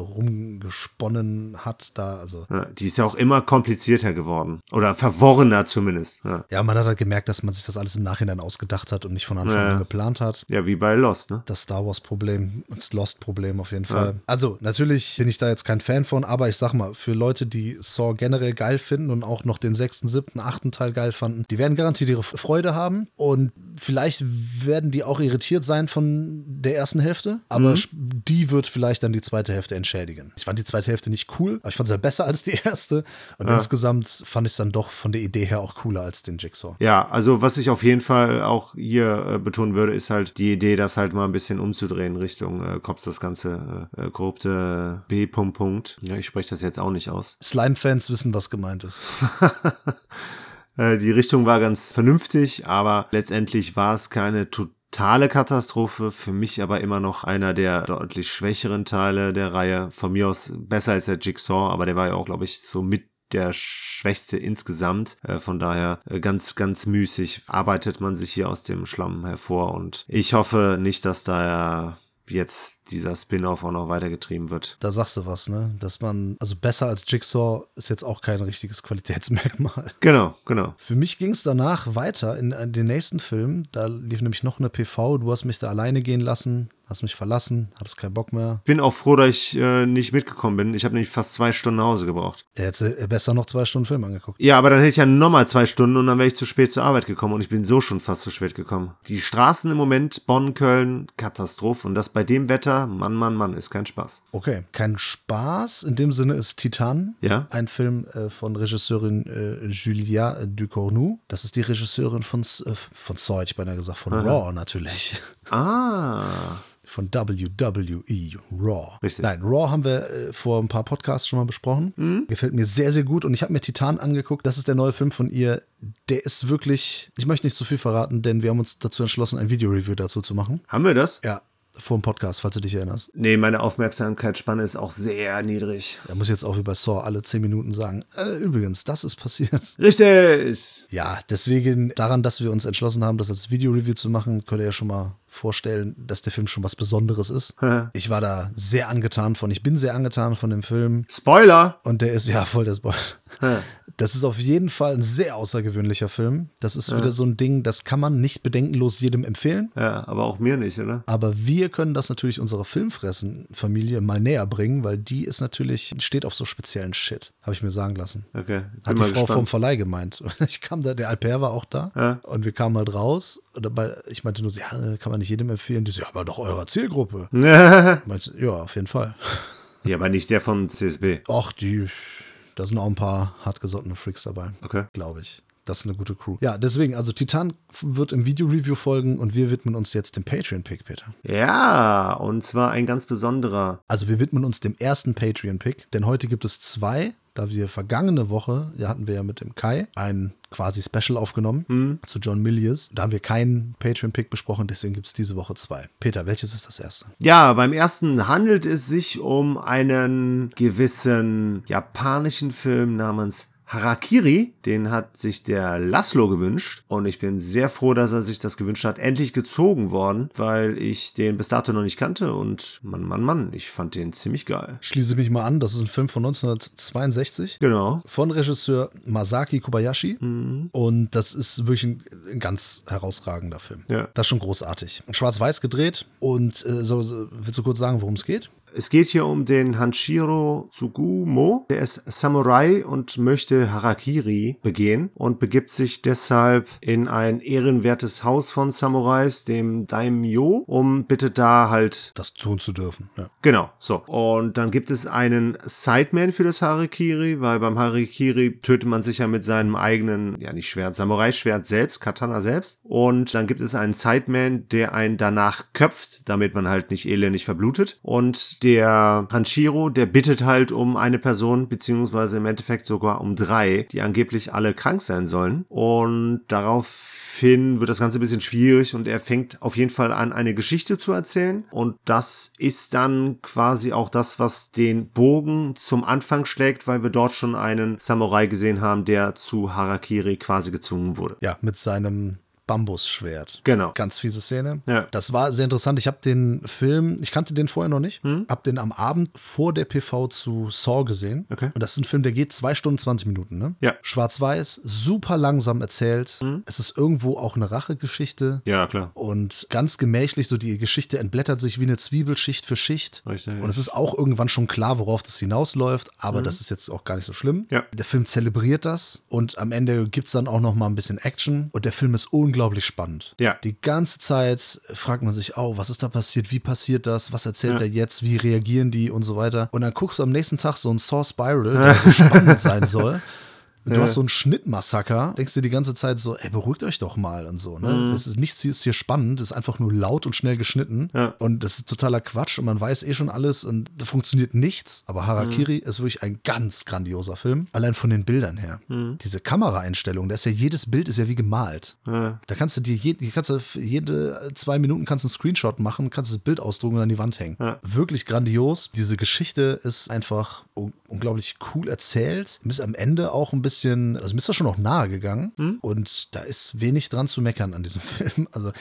Speaker 1: rumgesponnen hat da. Also
Speaker 2: Ja, die ist ja auch immer komplizierter geworden. Oder verworrener zumindest. Ja,
Speaker 1: ja, man hat halt gemerkt, dass man sich das alles im Nachhinein ausgedacht hat und nicht von Anfang
Speaker 2: Ja.
Speaker 1: an geplant hat.
Speaker 2: ja wie bei Lost, ne?
Speaker 1: Das Star Wars-Problem, das Lost-Problem auf jeden Fall. Also, natürlich bin ich da jetzt kein Fan von, aber ich sag mal, für Leute, die Saw generell geil finden und auch noch den sechsten, siebten, achten Teil geil fanden, die werden garantiert ihre Freude haben und vielleicht werden die auch irritiert sein von der ersten Hälfte, aber die wird vielleicht dann die zweite Hälfte entschädigen. Ich fand die zweite Hälfte nicht cool, aber ich fand sie halt besser als die erste und insgesamt fand ich es dann doch von der Idee her auch cooler als den Jigsaw.
Speaker 2: Ja, also was ich auf jeden Fall auch hier äh, betonen würde, ist halt die Idee, das halt mal ein bisschen umzudrehen Richtung äh, Cops das ganze äh, korrupte B. Punkt, Punkt. Ja, ich spreche das jetzt auch nicht aus.
Speaker 1: Slime-Fans wissen, was gemeint ist. (laughs)
Speaker 2: Äh, die Richtung war ganz vernünftig, aber letztendlich war es keine totale Katastrophe. Für mich aber immer noch einer der deutlich schwächeren Teile der Reihe. Von mir aus besser als der Jigsaw, aber der war ja auch, glaube ich, so mit der schwächste insgesamt. Äh, von daher äh, ganz, ganz müßig arbeitet man sich hier aus dem Schlamm hervor und ich hoffe nicht, dass da jetzt dieser Spin-off auch noch weitergetrieben wird.
Speaker 1: Da sagst du was, ne? Dass man, also besser als Jigsaw ist jetzt auch kein richtiges Qualitätsmerkmal. (laughs)
Speaker 2: Genau, genau.
Speaker 1: Für mich ging es danach weiter in, in den nächsten Film. Da lief nämlich noch eine PV. Du hast mich da alleine gehen lassen, hast mich verlassen, hattest keinen Bock mehr.
Speaker 2: Bin auch froh, dass ich äh, nicht mitgekommen bin. Ich habe nämlich fast zwei Stunden nach Hause gebraucht.
Speaker 1: Er hätte äh, besser noch zwei Stunden Film angeguckt.
Speaker 2: Ja, aber dann hätte ich ja nochmal zwei Stunden und dann wäre ich zu spät zur Arbeit gekommen und ich bin so schon fast zu spät gekommen. Die Straßen im Moment, Bonn, Köln, Katastrophe. Und das bei dem Wetter, Mann, Mann, Mann, ist kein Spaß.
Speaker 1: Okay, kein Spaß. In dem Sinne ist Titan
Speaker 2: Ja?
Speaker 1: ein Film äh, von Regisseurin äh, Julia Ducournau. Das ist die Regisseurin von, äh, von Saw, ich beinahe gesagt, von Raw natürlich.
Speaker 2: Ah.
Speaker 1: Von WWE Raw.
Speaker 2: Richtig.
Speaker 1: Nein, Raw haben wir äh, vor ein paar Podcasts schon mal besprochen.
Speaker 2: Mhm.
Speaker 1: Gefällt mir sehr, sehr gut. Und ich habe mir Titan angeguckt. Das ist der neue Film von ihr. Der ist wirklich, ich möchte nicht zu viel verraten, denn wir haben uns dazu entschlossen, ein Video-Review dazu zu machen.
Speaker 2: Haben wir das?
Speaker 1: Ja, vor dem Podcast, falls du dich erinnerst.
Speaker 2: Nee, meine Aufmerksamkeitsspanne ist auch sehr niedrig.
Speaker 1: Er muss jetzt auch wie bei Saw alle 10 Minuten sagen, äh, übrigens, das ist passiert. (laughs)
Speaker 2: Richtig.
Speaker 1: Ja, deswegen daran, dass wir uns entschlossen haben, das als Video-Review zu machen, könnt ihr ja schon mal vorstellen, dass der Film schon was Besonderes ist. Ich war da sehr angetan von. Ich bin sehr angetan von dem Film.
Speaker 2: Spoiler.
Speaker 1: Und der ist ja voll der Spoiler. Das ist auf jeden Fall ein sehr außergewöhnlicher Film. Das ist wieder so ein Ding, das kann man nicht bedenkenlos jedem empfehlen.
Speaker 2: Ja, aber auch mir nicht, oder?
Speaker 1: Aber wir können das natürlich unserer Filmfressen-Familie mal näher bringen, weil die ist natürlich, steht auf so speziellen Shit. Habe ich mir sagen lassen.
Speaker 2: Okay.
Speaker 1: Hat die Frau vom
Speaker 2: gespannt.
Speaker 1: Verleih gemeint. (laughs) Ich kam da, der Alper war auch da.
Speaker 2: Ja.
Speaker 1: Und wir kamen halt raus. Und dabei, ich meinte nur ja, kann man nicht jedem empfehlen. Die so, ja, aber doch eurer Zielgruppe.
Speaker 2: ja, (laughs)
Speaker 1: meinte, ja, auf jeden Fall.
Speaker 2: aber nicht der von CSB.
Speaker 1: Ach, die, da sind auch ein paar hartgesottene Freaks dabei.
Speaker 2: Okay.
Speaker 1: Glaube ich. Das ist eine gute Crew. Ja, deswegen, also Titan wird im Video-Review folgen und wir widmen uns jetzt dem Patreon-Pick, Peter.
Speaker 2: Ja, und zwar ein ganz besonderer.
Speaker 1: Also wir widmen uns dem ersten Patreon-Pick, denn heute gibt es zwei, da wir vergangene Woche, ja hatten wir ja mit dem Kai ein quasi Special aufgenommen zu John Milius. Da haben wir keinen Patreon-Pick besprochen, deswegen gibt es diese Woche zwei. Peter, welches ist das erste?
Speaker 2: Ja, beim ersten handelt es sich um einen gewissen japanischen Film namens Harakiri, den hat sich der Laszlo gewünscht und ich bin sehr froh, dass er sich das gewünscht hat. Endlich gezogen worden, weil ich den bis dato noch nicht kannte und Mann, Mann, Mann, ich fand den ziemlich geil.
Speaker 1: Schließe mich mal an, das ist ein Film von 1962
Speaker 2: Genau.
Speaker 1: von Regisseur Masaki Kobayashi
Speaker 2: Mhm.
Speaker 1: und das ist wirklich ein, ein ganz herausragender Film.
Speaker 2: Ja.
Speaker 1: Das ist schon großartig. Schwarz-Weiß gedreht und äh, so, so, willst du kurz sagen, worum es geht?
Speaker 2: Es geht hier um den Hanshiro Tsugumo. Der ist Samurai und möchte Harakiri begehen und begibt sich deshalb in ein ehrenwertes Haus von Samurais, dem Daimyo, um bitte da halt
Speaker 1: das tun zu dürfen. Ja.
Speaker 2: Genau, so. Und dann gibt es einen Sideman für das Harakiri, weil beim Harakiri tötet man sich ja mit seinem eigenen, ja nicht Schwert, Samurai-Schwert selbst, Katana selbst. Und dann gibt es einen Sideman, der einen danach köpft, damit man halt nicht elendig verblutet. Und der Hanshiro, der bittet halt um eine Person, beziehungsweise im Endeffekt sogar um drei, die angeblich alle krank sein sollen. Und daraufhin wird das Ganze ein bisschen schwierig und er fängt auf jeden Fall an, eine Geschichte zu erzählen. Und das ist dann quasi auch das, was den Bogen zum Anfang schlägt, weil wir dort schon einen Samurai gesehen haben, der zu Harakiri quasi gezwungen wurde.
Speaker 1: Ja, mit seinem Bambusschwert.
Speaker 2: Genau.
Speaker 1: Ganz fiese Szene.
Speaker 2: Ja.
Speaker 1: Das war sehr interessant. Ich habe den Film, ich kannte den vorher noch nicht,
Speaker 2: Hm?
Speaker 1: habe den am Abend vor der PV zu Saw gesehen.
Speaker 2: Okay.
Speaker 1: Und das ist ein Film, der geht zwei Stunden 20 Minuten. Ne?
Speaker 2: Ja.
Speaker 1: Schwarz-Weiß, super langsam erzählt.
Speaker 2: Hm?
Speaker 1: Es ist irgendwo auch eine Rachegeschichte.
Speaker 2: Ja, klar.
Speaker 1: Und ganz gemächlich, so die Geschichte entblättert sich wie eine Zwiebel Schicht für Schicht.
Speaker 2: Richtig.
Speaker 1: Und es ist auch irgendwann schon klar, worauf das hinausläuft, aber das ist jetzt auch gar nicht so schlimm.
Speaker 2: Ja.
Speaker 1: Der Film zelebriert das und am Ende gibt es dann auch noch mal ein bisschen Action und der Film ist unglaublich spannend.
Speaker 2: Ja.
Speaker 1: Die ganze Zeit fragt man sich, oh, was ist da passiert? Wie passiert das? Was erzählt
Speaker 2: Ja.
Speaker 1: er jetzt? Wie reagieren die und so weiter? Und dann guckst du am nächsten Tag so ein Saw Spiral, (laughs) der so spannend sein soll. Und du
Speaker 2: Ja.
Speaker 1: hast so einen Schnittmassaker, denkst dir die ganze Zeit so, ey, beruhigt euch doch mal und so. Ne?
Speaker 2: Mhm.
Speaker 1: Das ist nichts ist hier spannend, das ist einfach nur laut und schnell geschnitten.
Speaker 2: Ja.
Speaker 1: Und das ist totaler Quatsch und man weiß eh schon alles und da funktioniert nichts. Aber Harakiri
Speaker 2: Mhm.
Speaker 1: ist wirklich ein ganz grandioser Film. Allein von den Bildern her.
Speaker 2: Mhm.
Speaker 1: Diese Kameraeinstellung, da ist ja jedes Bild ist ja wie gemalt.
Speaker 2: Ja.
Speaker 1: Da kannst du dir je, kannst du jede zwei Minuten kannst du einen Screenshot machen, kannst das Bild ausdrucken und an die Wand hängen. Wirklich grandios. Diese Geschichte ist einfach un unglaublich cool erzählt. Bis am Ende auch ein bisschen, also mir ist das schon auch nahe gegangen.
Speaker 2: Hm?
Speaker 1: Und da ist wenig dran zu meckern an diesem (laughs) Film. Also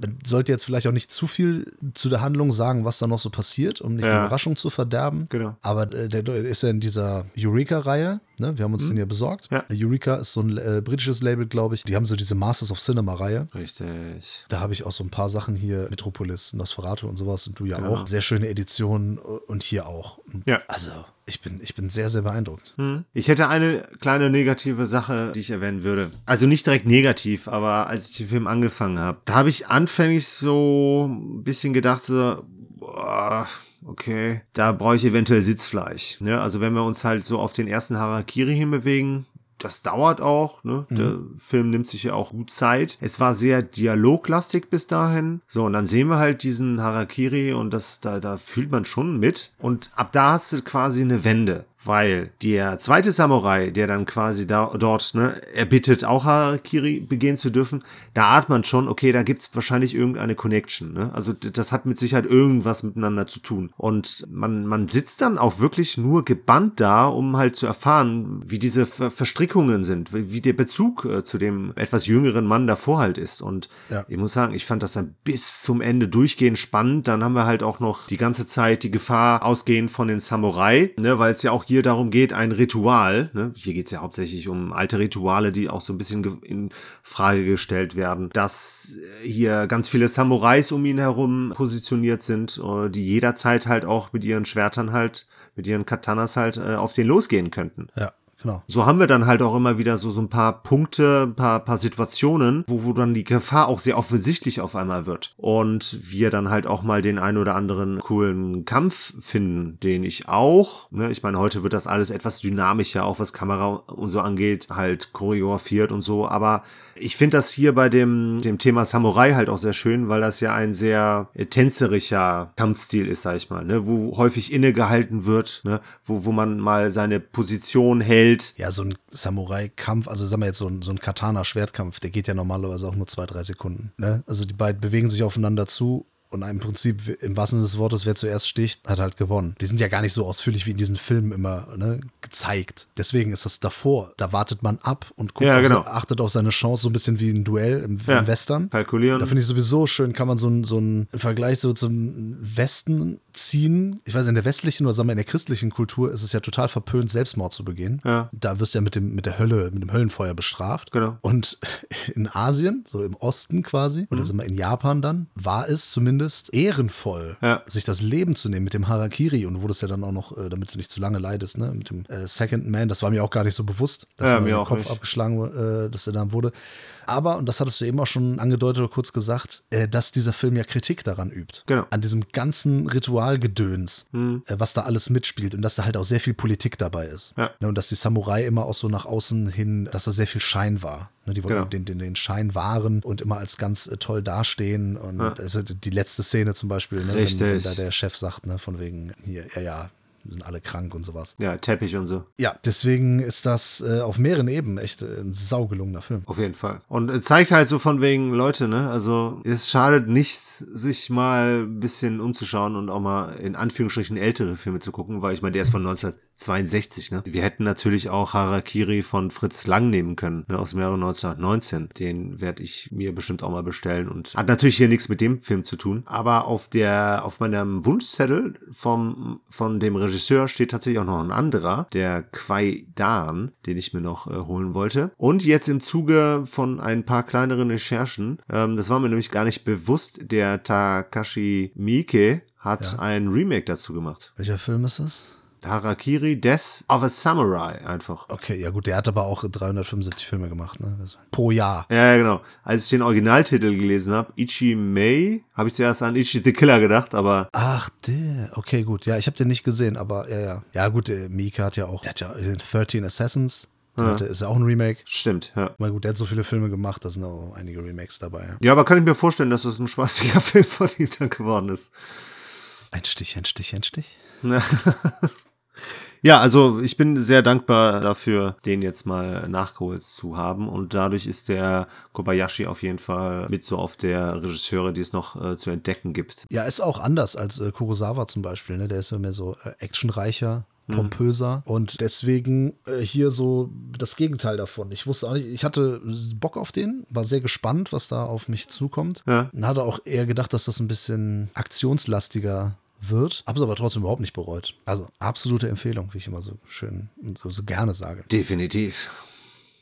Speaker 1: man sollte jetzt vielleicht auch nicht zu viel zu der Handlung sagen, was da noch so passiert, um nicht
Speaker 2: Ja.
Speaker 1: die Überraschung zu verderben.
Speaker 2: Genau.
Speaker 1: Aber äh, der ist ja in dieser Eureka-Reihe. Ne? Wir haben uns den ja besorgt.
Speaker 2: Ja.
Speaker 1: Eureka ist so ein äh, britisches Label, glaube ich. Die haben so diese Masters of Cinema-Reihe.
Speaker 2: Richtig.
Speaker 1: Da habe ich auch so ein paar Sachen hier, Metropolis, Nosferatu und sowas und du ja
Speaker 2: Genau.
Speaker 1: auch. Sehr schöne Editionen und hier auch.
Speaker 2: Ja.
Speaker 1: Also, ich bin, ich bin sehr, sehr beeindruckt.
Speaker 2: Hm. Ich hätte eine kleine negative Sache, die ich erwähnen würde. Also nicht direkt negativ, aber als ich den Film angefangen habe, da habe ich anfänglich so ein bisschen gedacht, so, boah, okay, da brauche ich eventuell Sitzfleisch. Ne? Also wenn wir uns halt so auf den ersten Harakiri hinbewegen, das dauert auch, ne? Der Film nimmt sich ja auch gut Zeit. Es war sehr dialoglastig bis dahin. So, und dann sehen wir halt diesen Harakiri und das, da, da fühlt man schon mit. Und ab da hast du quasi eine Wende. Weil der zweite Samurai, der dann quasi da, dort, ne, er bittet auch Harakiri begehen zu dürfen, da ahnt man schon, okay, da gibt's wahrscheinlich irgendeine Connection. Ne? Also das hat mit Sicherheit irgendwas miteinander zu tun. Und man, man sitzt dann auch wirklich nur gebannt da, um halt zu erfahren, wie diese Ver Verstrickungen sind, wie, wie der Bezug äh, zu dem etwas jüngeren Mann davor halt ist. Und
Speaker 1: Ja.
Speaker 2: ich muss sagen, ich fand das dann bis zum Ende durchgehend spannend. Dann haben wir halt auch noch die ganze Zeit die Gefahr ausgehend von den Samurai, ne, weil es ja auch hier darum geht, ein Ritual, ne, hier geht es ja hauptsächlich um alte Rituale, die auch so ein bisschen in Frage gestellt werden, dass äh, hier ganz viele Samurais um ihn herum positioniert sind, äh, die jederzeit halt auch mit ihren Schwertern halt, mit ihren Katanas halt äh, auf den losgehen könnten.
Speaker 1: Ja, genau.
Speaker 2: So haben wir dann halt auch immer wieder so, so ein paar Punkte, ein paar, paar Situationen, wo, wo dann die Gefahr auch sehr offensichtlich auf einmal wird. Und wir dann halt auch mal den ein oder anderen coolen Kampf finden, den ich auch, ne, ich meine, heute wird das alles etwas dynamischer, auch was Kamera und so angeht, halt choreografiert und so, aber ich finde das hier bei dem, dem Thema Samurai halt auch sehr schön, weil das ja ein sehr tänzerischer Kampfstil ist, sag ich mal, ne, wo häufig innegehalten wird, ne, wo, wo man mal seine Position hält,
Speaker 1: Ja, so ein Samurai-Kampf, also sagen wir jetzt so ein, so ein Katana-Schwertkampf, der geht ja normalerweise auch nur zwei, drei Sekunden. Ne? Also die beiden bewegen sich aufeinander zu und im Prinzip, im wahrsten Sinne des Wortes, wer zuerst sticht, hat halt gewonnen. Die sind ja gar nicht so ausführlich wie in diesen Filmen immer ne, gezeigt. Deswegen ist das davor. Da wartet man ab und guckt
Speaker 2: Ja,
Speaker 1: auf,
Speaker 2: genau.
Speaker 1: achtet auf seine Chance, so ein bisschen wie ein Duell im,
Speaker 2: Ja.
Speaker 1: im Western.
Speaker 2: kalkulieren.
Speaker 1: Da finde ich sowieso schön, kann man so einen so einen Vergleich so zum Westen ziehen. Ich weiß, in der westlichen oder sagen wir in der christlichen Kultur ist es ja total verpönt, Selbstmord zu begehen.
Speaker 2: Ja.
Speaker 1: Da wirst du ja mit dem, mit der Hölle, mit dem Höllenfeuer bestraft.
Speaker 2: Genau.
Speaker 1: Und (laughs) in Asien, so im Osten quasi, oder sind wir in Japan dann, war es zumindest zumindest, ehrenvoll,
Speaker 2: Ja.
Speaker 1: sich das Leben zu nehmen mit dem Harakiri und wurde es ja dann auch noch, äh, damit du nicht zu lange leidest, ne, mit dem äh, Second Man, das war mir auch gar nicht so bewusst, dass
Speaker 2: Ja, mir
Speaker 1: den
Speaker 2: auch
Speaker 1: Kopf
Speaker 2: nicht.
Speaker 1: abgeschlagen, äh, dass er dann wurde. Aber, und das hattest du eben auch schon angedeutet oder kurz gesagt, äh, dass dieser Film ja Kritik daran übt.
Speaker 2: Genau.
Speaker 1: An diesem ganzen Ritualgedöns,
Speaker 2: Hm.
Speaker 1: äh, was da alles mitspielt und dass da halt auch sehr viel Politik dabei ist.
Speaker 2: Ja.
Speaker 1: Ne, und dass die Samurai immer auch so nach außen hin, dass da sehr viel Schein war. Ne, die wollten
Speaker 2: Genau.
Speaker 1: den, den, den Schein wahren und immer als ganz äh, toll dastehen. Und
Speaker 2: Ja.
Speaker 1: also die letzte Szene zum Beispiel, ne, wenn, wenn da der Chef sagt, ne, von wegen, hier, ja, ja, sind alle krank und sowas.
Speaker 2: Ja, Teppich und so.
Speaker 1: Ja, deswegen ist das äh, auf mehreren Ebenen echt äh, ein saugelungener Film.
Speaker 2: Auf jeden Fall. Und äh, zeigt halt so von wegen Leute, ne? Also es schadet nichts, sich mal ein bisschen umzuschauen und auch mal in Anführungsstrichen ältere Filme zu gucken, weil ich meine, der ist von (laughs) 1962, ne? Wir hätten natürlich auch Harakiri von Fritz Lang nehmen können, ne? Aus dem Jahre 1919. Den werde ich mir bestimmt auch mal bestellen und hat natürlich hier nichts mit dem Film zu tun. Aber auf der, auf meinem Wunschzettel vom, von dem Regisseur steht tatsächlich auch noch ein anderer, der Kwai Dan, den ich mir noch äh, holen wollte. Und jetzt im Zuge von ein paar kleineren Recherchen, ähm, das war mir nämlich gar nicht bewusst, der Takashi Miike hat
Speaker 1: Ja.
Speaker 2: ein Remake dazu gemacht.
Speaker 1: Welcher Film ist das?
Speaker 2: Harakiri Death of a Samurai einfach.
Speaker 1: Okay, ja gut, der hat aber auch 375 Filme gemacht, ne? Das, pro Jahr.
Speaker 2: Ja, genau. Als ich den Originaltitel gelesen habe, Ichi Mei, habe ich zuerst an Ichi the Killer gedacht, aber
Speaker 1: Ach, der. Okay, gut. Ja, ich habe den nicht gesehen, aber ja, ja. Ja, gut, der Mika hat ja auch, der hat ja in 13 Assassins. Der
Speaker 2: Ja.
Speaker 1: hatte, ist ja auch ein Remake.
Speaker 2: stimmt, ja.
Speaker 1: Mal gut, der hat so viele Filme gemacht, da sind auch einige Remakes dabei. Ja.
Speaker 2: Ja, aber kann ich mir vorstellen, dass das ein spaßiger (laughs) Film von ihm dann geworden ist.
Speaker 1: Ein Stich, ein Stich, ein Stich. (laughs)
Speaker 2: Ja, also ich bin sehr dankbar dafür, den jetzt mal nachgeholt zu haben. Und dadurch ist der Kobayashi auf jeden Fall mit so auf der Regisseure, die es noch äh, zu entdecken gibt.
Speaker 1: Ja, ist auch anders als äh, Kurosawa zum Beispiel. Ne? Der ist ja mehr so äh, actionreicher, pompöser und deswegen äh, hier so das Gegenteil davon. Ich wusste auch nicht, ich hatte Bock auf den, war sehr gespannt, was da auf mich zukommt.
Speaker 2: Ja.
Speaker 1: Und hatte auch eher gedacht, dass das ein bisschen aktionslastiger wird, habe es aber trotzdem überhaupt nicht bereut. Also absolute Empfehlung, wie ich immer so schön und so, so gerne sage.
Speaker 2: Definitiv.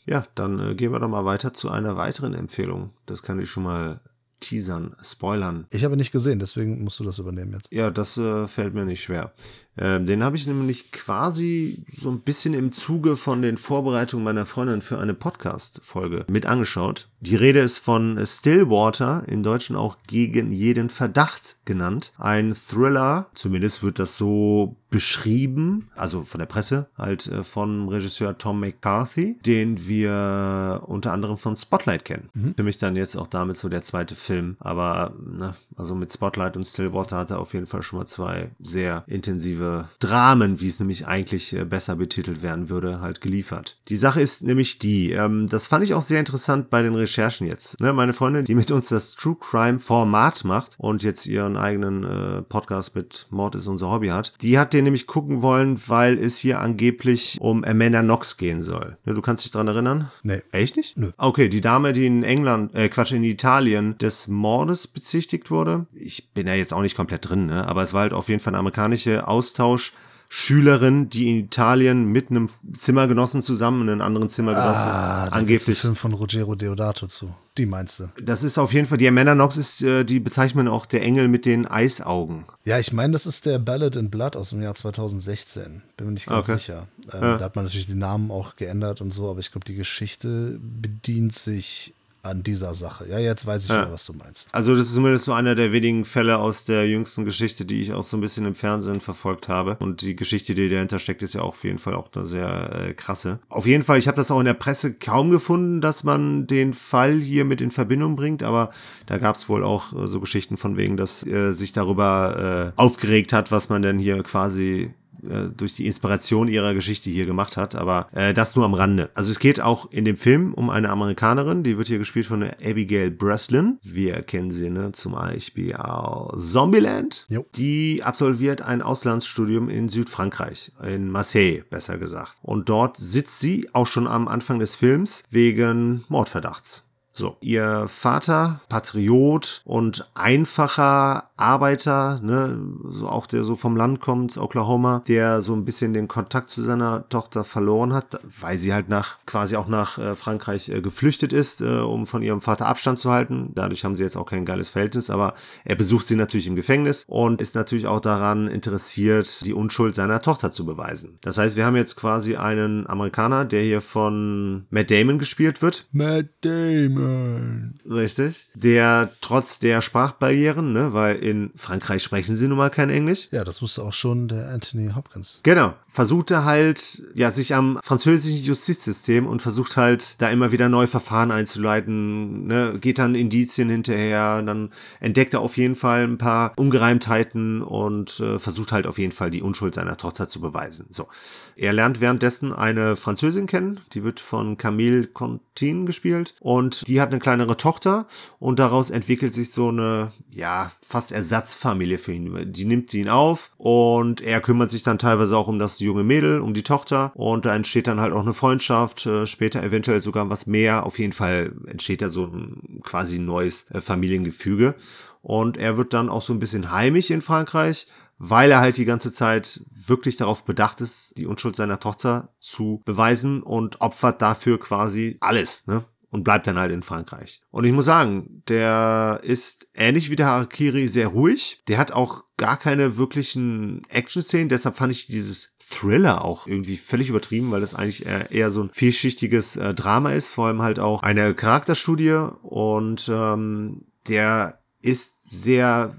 Speaker 2: Ja, dann äh, gehen wir doch mal weiter zu einer weiteren Empfehlung. Das kann ich schon mal teasern, spoilern.
Speaker 1: Ich habe nicht gesehen, deswegen musst du das übernehmen jetzt.
Speaker 2: Ja, das äh, fällt mir nicht schwer. Ähm, den habe ich nämlich quasi so ein bisschen im Zuge von den Vorbereitungen meiner Freundin für eine Podcast-Folge mit angeschaut. Die Rede ist von Stillwater, im Deutschen auch gegen jeden Verdacht genannt. Ein Thriller, zumindest wird das so beschrieben, also von der Presse, halt äh, von Regisseur Tom McCarthy, den wir unter anderem von Spotlight kennen. Für mich dann jetzt auch damit so der zweite Film. Aber ne, also mit Spotlight und Stillwater hat er auf jeden Fall schon mal zwei sehr intensive Dramen, wie es nämlich eigentlich äh, besser betitelt werden würde, halt geliefert. Die Sache ist nämlich die, ähm, das fand ich auch sehr interessant bei den Recherchen jetzt. Ne, meine Freundin, die mit uns das True Crime Format macht und jetzt ihren eigenen äh, Podcast mit Mord ist unser Hobby hat, die hat den nämlich gucken wollen, weil es hier angeblich um Amanda Knox gehen soll. Ne, du kannst dich dran erinnern?
Speaker 1: Nee.
Speaker 2: Echt nicht?
Speaker 1: Nö.
Speaker 2: Okay, die Dame, die in England, äh, Quatsch, in Italien des Mordes bezichtigt wurde. Ich bin ja jetzt auch nicht komplett drin, ne? aber es war halt auf jeden Fall eine amerikanische Austausch. Schülerin, die in Italien mit einem Zimmergenossen zusammen in einem anderen Zimmergenossen
Speaker 1: Ah, da
Speaker 2: angeblich.
Speaker 1: Film von Ruggero Deodato zu. Die meinst du?
Speaker 2: Das ist auf jeden Fall, die Amanda Knox ist äh, die Bezeichnung auch der Engel mit den Eisaugen.
Speaker 1: Ja, ich meine, das ist der Ballad in Blood aus dem Jahr 2016. Bin mir nicht ganz
Speaker 2: Okay.
Speaker 1: sicher. Ähm,
Speaker 2: Ja.
Speaker 1: Da hat man natürlich den Namen auch geändert und so, aber ich glaube, die Geschichte bedient sich an dieser Sache. Ja, jetzt weiß ich
Speaker 2: Ja.
Speaker 1: wieder, was du meinst.
Speaker 2: Also das ist zumindest so einer der wenigen Fälle aus der jüngsten Geschichte, die ich auch so ein bisschen im Fernsehen verfolgt habe. Und die Geschichte, die dahinter steckt, ist ja auch auf jeden Fall auch eine sehr äh, krasse. Auf jeden Fall, ich habe das auch in der Presse kaum gefunden, dass man den Fall hier mit in Verbindung bringt, aber da gab es wohl auch äh, so Geschichten von wegen, dass äh, sich darüber äh, aufgeregt hat, was man denn hier quasi äh, durch die Inspiration ihrer Geschichte hier gemacht hat, aber äh, das nur am Rande. Also es geht auch in dem Film um eine Amerikanerin, die wird hier gespielt von Abigail Breslin. Wir kennen sie ne, zum Beispiel aus Zombieland.
Speaker 1: Jo.
Speaker 2: Die absolviert ein Auslandsstudium in Südfrankreich, in Marseille besser gesagt. Und dort sitzt sie auch schon am Anfang des Films wegen Mordverdachts. So, ihr Vater, Patriot und einfacher Arbeiter, ne, so auch der so vom Land kommt, Oklahoma, der so ein bisschen den Kontakt zu seiner Tochter verloren hat, weil sie halt nach quasi auch nach äh, Frankreich äh, geflüchtet ist, äh, um von ihrem Vater Abstand zu halten. Dadurch haben sie jetzt auch kein geiles Verhältnis, aber er besucht sie natürlich im Gefängnis und ist natürlich auch daran interessiert, die Unschuld seiner Tochter zu beweisen. Das heißt, wir haben jetzt quasi einen Amerikaner, der hier von Matt Damon gespielt wird.
Speaker 1: Matt Damon.
Speaker 2: Richtig. Der trotz der Sprachbarrieren, ne, weil in Frankreich sprechen sie nun mal kein Englisch.
Speaker 1: Ja, das wusste auch schon der Anthony Hopkins.
Speaker 2: Genau. Versuchte halt, ja, sich am französischen Justizsystem und versucht halt, da immer wieder neue Verfahren einzuleiten, ne, geht dann Indizien hinterher, dann entdeckt er auf jeden Fall ein paar Ungereimtheiten und äh, versucht halt auf jeden Fall die Unschuld seiner Tochter zu beweisen. So. Er lernt währenddessen eine Französin kennen, die wird von Camille Contin gespielt und die hat eine kleinere Tochter und daraus entwickelt sich so eine, ja, fast Ersatzfamilie für ihn. Die nimmt ihn auf und er kümmert sich dann teilweise auch um das junge Mädel, um die Tochter und da entsteht dann halt auch eine Freundschaft, äh, später eventuell sogar was mehr. Auf jeden Fall entsteht da so ein quasi neues äh, Familiengefüge und er wird dann auch so ein bisschen heimisch in Frankreich, weil er halt die ganze Zeit wirklich darauf bedacht ist, die Unschuld seiner Tochter zu beweisen und opfert dafür quasi alles, ne? Und bleibt dann halt in Frankreich. Und ich muss sagen, der ist ähnlich wie der Harakiri sehr ruhig. Der hat auch gar keine wirklichen Action-Szenen. Deshalb fand ich dieses Thriller auch irgendwie völlig übertrieben, weil das eigentlich eher, so ein vielschichtiges äh, Drama ist. Vor allem halt auch eine Charakterstudie. Und ähm, der ist sehr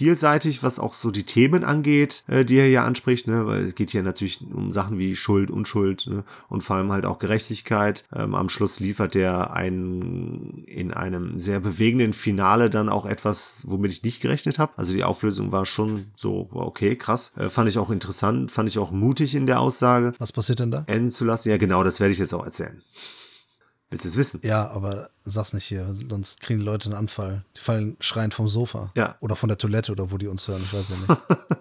Speaker 2: vielseitig, was auch so die Themen angeht, äh, die er hier anspricht, ne? weil es geht hier natürlich um Sachen wie Schuld, Unschuld ne? und vor allem halt auch Gerechtigkeit. Ähm, am Schluss liefert er einen in einem sehr bewegenden Finale dann auch etwas, womit ich nicht gerechnet habe. Also die Auflösung war schon so, okay, krass. Äh, fand ich auch interessant, fand ich auch mutig in der Aussage.
Speaker 1: Was passiert denn da?
Speaker 2: Enden zu lassen. Ja, genau, das werde ich jetzt auch erzählen. Willst du es wissen?
Speaker 1: Ja, aber sag's nicht hier, sonst kriegen die Leute einen Anfall. Die fallen schreiend vom Sofa.
Speaker 2: Ja.
Speaker 1: Oder von der Toilette oder wo die uns hören, ich weiß ja nicht. (laughs)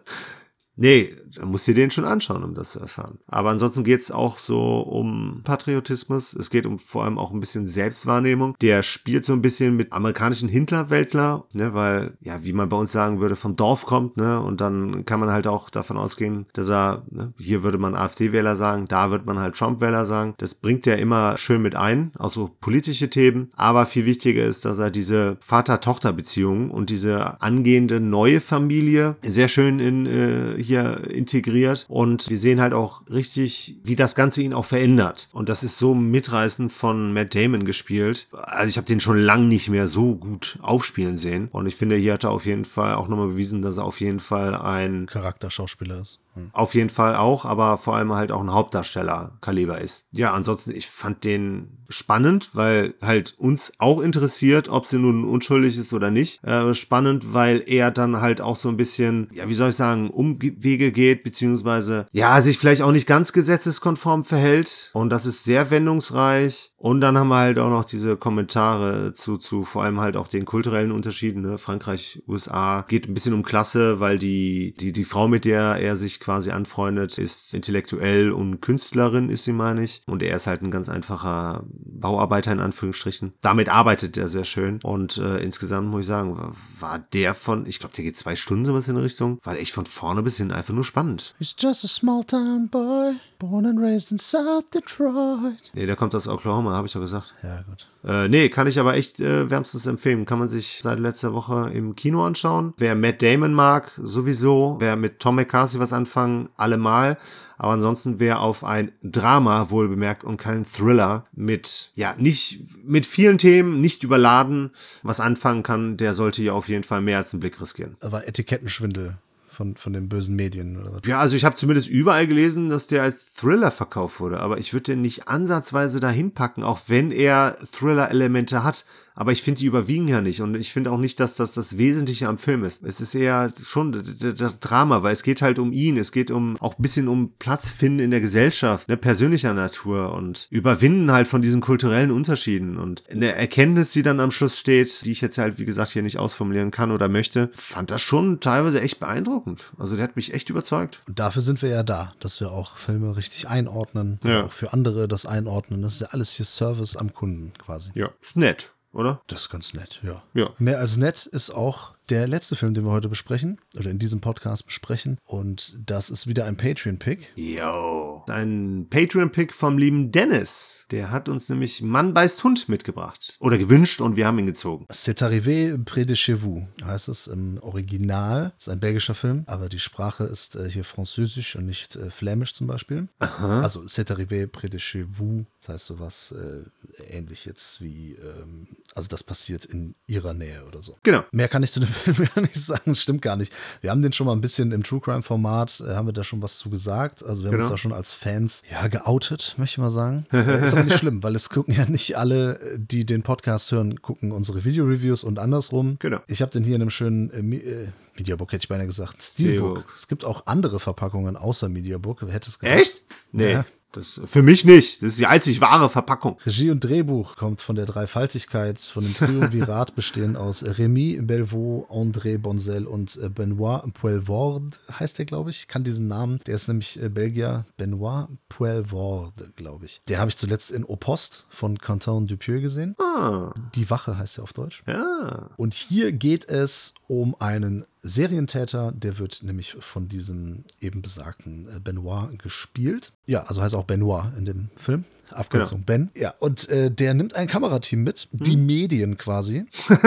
Speaker 2: Nee, da musst du den schon anschauen, um das zu erfahren. Aber ansonsten geht's auch so um Patriotismus. Es geht um vor allem auch ein bisschen Selbstwahrnehmung. Der spielt so ein bisschen mit amerikanischen Hinterwäldler, ne, weil, ja, wie man bei uns sagen würde, vom Dorf kommt, ne, und dann kann man halt auch davon ausgehen, dass er, ne, hier würde man AfD-Wähler sagen, da wird man halt Trump-Wähler sagen. Das bringt er immer schön mit ein, auch so politische Themen. Aber viel wichtiger ist, dass er diese Vater-Tochter-Beziehung und diese angehende neue Familie sehr schön in äh, hier integriert und wir sehen halt auch richtig, wie das Ganze ihn auch verändert. Und das ist so mitreißend von Matt Damon gespielt. Also ich habe den schon lang nicht mehr so gut aufspielen sehen. Und ich finde, hier hat er auf jeden Fall auch nochmal bewiesen, dass er auf jeden Fall ein
Speaker 1: Charakterschauspieler ist.
Speaker 2: Auf jeden Fall auch, aber vor allem halt auch ein Hauptdarsteller-Kaliber ist. Ja, ansonsten, ich fand den spannend, weil halt uns auch interessiert, ob sie nun unschuldig ist oder nicht. Äh, spannend, weil er dann halt auch so ein bisschen, ja, wie soll ich sagen, Umwege geht, beziehungsweise, ja, sich vielleicht auch nicht ganz gesetzeskonform verhält. Und das ist sehr wendungsreich. Und dann haben wir halt auch noch diese Kommentare zu, zu vor allem halt auch den kulturellen Unterschieden, ne? Frankreich, USA, geht ein bisschen um Klasse, weil die, die, die Frau, mit der er sich quasi anfreundet, ist intellektuell und Künstlerin, ist sie, meine ich. Und er ist halt ein ganz einfacher Bauarbeiter in Anführungsstrichen. Damit arbeitet er sehr schön. Und äh, insgesamt muss ich sagen, war, war der von, ich glaube, der geht zwei Stunden sowas in die Richtung, war echt von vorne bis hin einfach nur spannend.
Speaker 1: He's just a small town boy, born and raised in South Detroit.
Speaker 2: Nee, der kommt aus Oklahoma, habe ich doch gesagt.
Speaker 1: Ja, gut.
Speaker 2: Äh, nee, kann ich aber echt äh, wärmstens empfehlen. Kann man sich seit letzter Woche im Kino anschauen. Wer Matt Damon mag, sowieso. Wer mit Tom McCarthy was anfangen, allemal. Aber ansonsten, wer auf ein Drama wohl bemerkt und kein Thriller mit, ja, nicht, mit vielen Themen, nicht überladen, was anfangen kann, der sollte hier auf jeden Fall mehr als einen Blick riskieren.
Speaker 1: Aber Etikettenschwindel von, von den bösen Medien oder was?
Speaker 2: Ja, also ich habe zumindest überall gelesen, dass der als Thriller verkauft wurde, aber ich würde den nicht ansatzweise dahin packen, auch wenn er Thriller-Elemente hat. Aber ich finde, die überwiegen ja nicht. Und ich finde auch nicht, dass das das Wesentliche am Film ist. Es ist eher schon das Drama, weil es geht halt um ihn. Es geht um auch ein bisschen um Platz finden in der Gesellschaft, ne, persönlicher Natur und Überwinden halt von diesen kulturellen Unterschieden. Und eine Erkenntnis, die dann am Schluss steht, die ich jetzt halt, wie gesagt, hier nicht ausformulieren kann oder möchte, fand das schon teilweise echt beeindruckend. Also der hat mich echt überzeugt.
Speaker 1: Und dafür sind wir ja da, dass wir auch Filme richtig einordnen.
Speaker 2: Ja.
Speaker 1: Auch für andere das einordnen. Das ist ja alles hier Service am Kunden quasi.
Speaker 2: Ja, ist nett. Oder?
Speaker 1: Das ist ganz nett, ja.
Speaker 2: Ja.
Speaker 1: Mehr als nett ist auch der letzte Film, den wir heute besprechen oder in diesem Podcast besprechen. Und das ist wieder ein Patreon-Pick.
Speaker 2: Yo. Ein Patreon-Pick vom lieben Dennis. Der hat uns nämlich Mann beißt Hund mitgebracht. Oder gewünscht und wir haben ihn gezogen.
Speaker 1: C'est arrivé près de chez vous, heißt es im Original. Ist ein belgischer Film, aber die Sprache ist äh, hier französisch und nicht äh, flämisch zum Beispiel.
Speaker 2: Aha.
Speaker 1: Also C'est arrivé près de chez vous, das heißt sowas äh, ähnlich jetzt wie, ähm, also das passiert in ihrer Nähe oder so.
Speaker 2: Genau.
Speaker 1: Mehr kann ich zu dem Film gar (laughs) nicht sagen, stimmt gar nicht. Wir haben den schon mal ein bisschen im True Crime Format, äh, haben wir da schon was zu gesagt. Also wir haben
Speaker 2: Genau.
Speaker 1: uns da schon als Fans, ja, geoutet, möchte ich mal sagen. (laughs) Äh, ist aber nicht schlimm, weil es gucken ja nicht alle, äh, die den Podcast hören, gucken unsere Video-Reviews und andersrum.
Speaker 2: Genau.
Speaker 1: Ich habe den hier in einem schönen äh, äh, Mediabook, hätte ich beinahe gesagt, Steelbook.
Speaker 2: Steelbook.
Speaker 1: Es gibt auch andere Verpackungen außer Mediabook. Wer hätte es gedacht?
Speaker 2: Echt? Nee.
Speaker 1: Ja.
Speaker 2: Das für mich nicht. Das ist die einzig wahre Verpackung.
Speaker 1: Regie und Drehbuch kommt von der Dreifaltigkeit, von dem Triumvirat (laughs) bestehen aus Rémi Belvaux, André Bonzel und äh, Benoit Poelvoorde, heißt der, glaube ich. Ich kann diesen Namen. Der ist nämlich äh, Belgier. Benoit Poelvoorde, glaube ich. Den habe ich zuletzt in Opost von Quentin Dupieux gesehen.
Speaker 2: Ah.
Speaker 1: Die Wache heißt er auf Deutsch.
Speaker 2: Ja.
Speaker 1: Und hier geht es um einen Serientäter, der wird nämlich von diesem eben besagten äh, Benoit gespielt. Ja, also heißt auch Benoit in dem Film. Abkürzung Ben. Ja, und äh, der nimmt ein Kamerateam mit, die Medien quasi, (laughs) von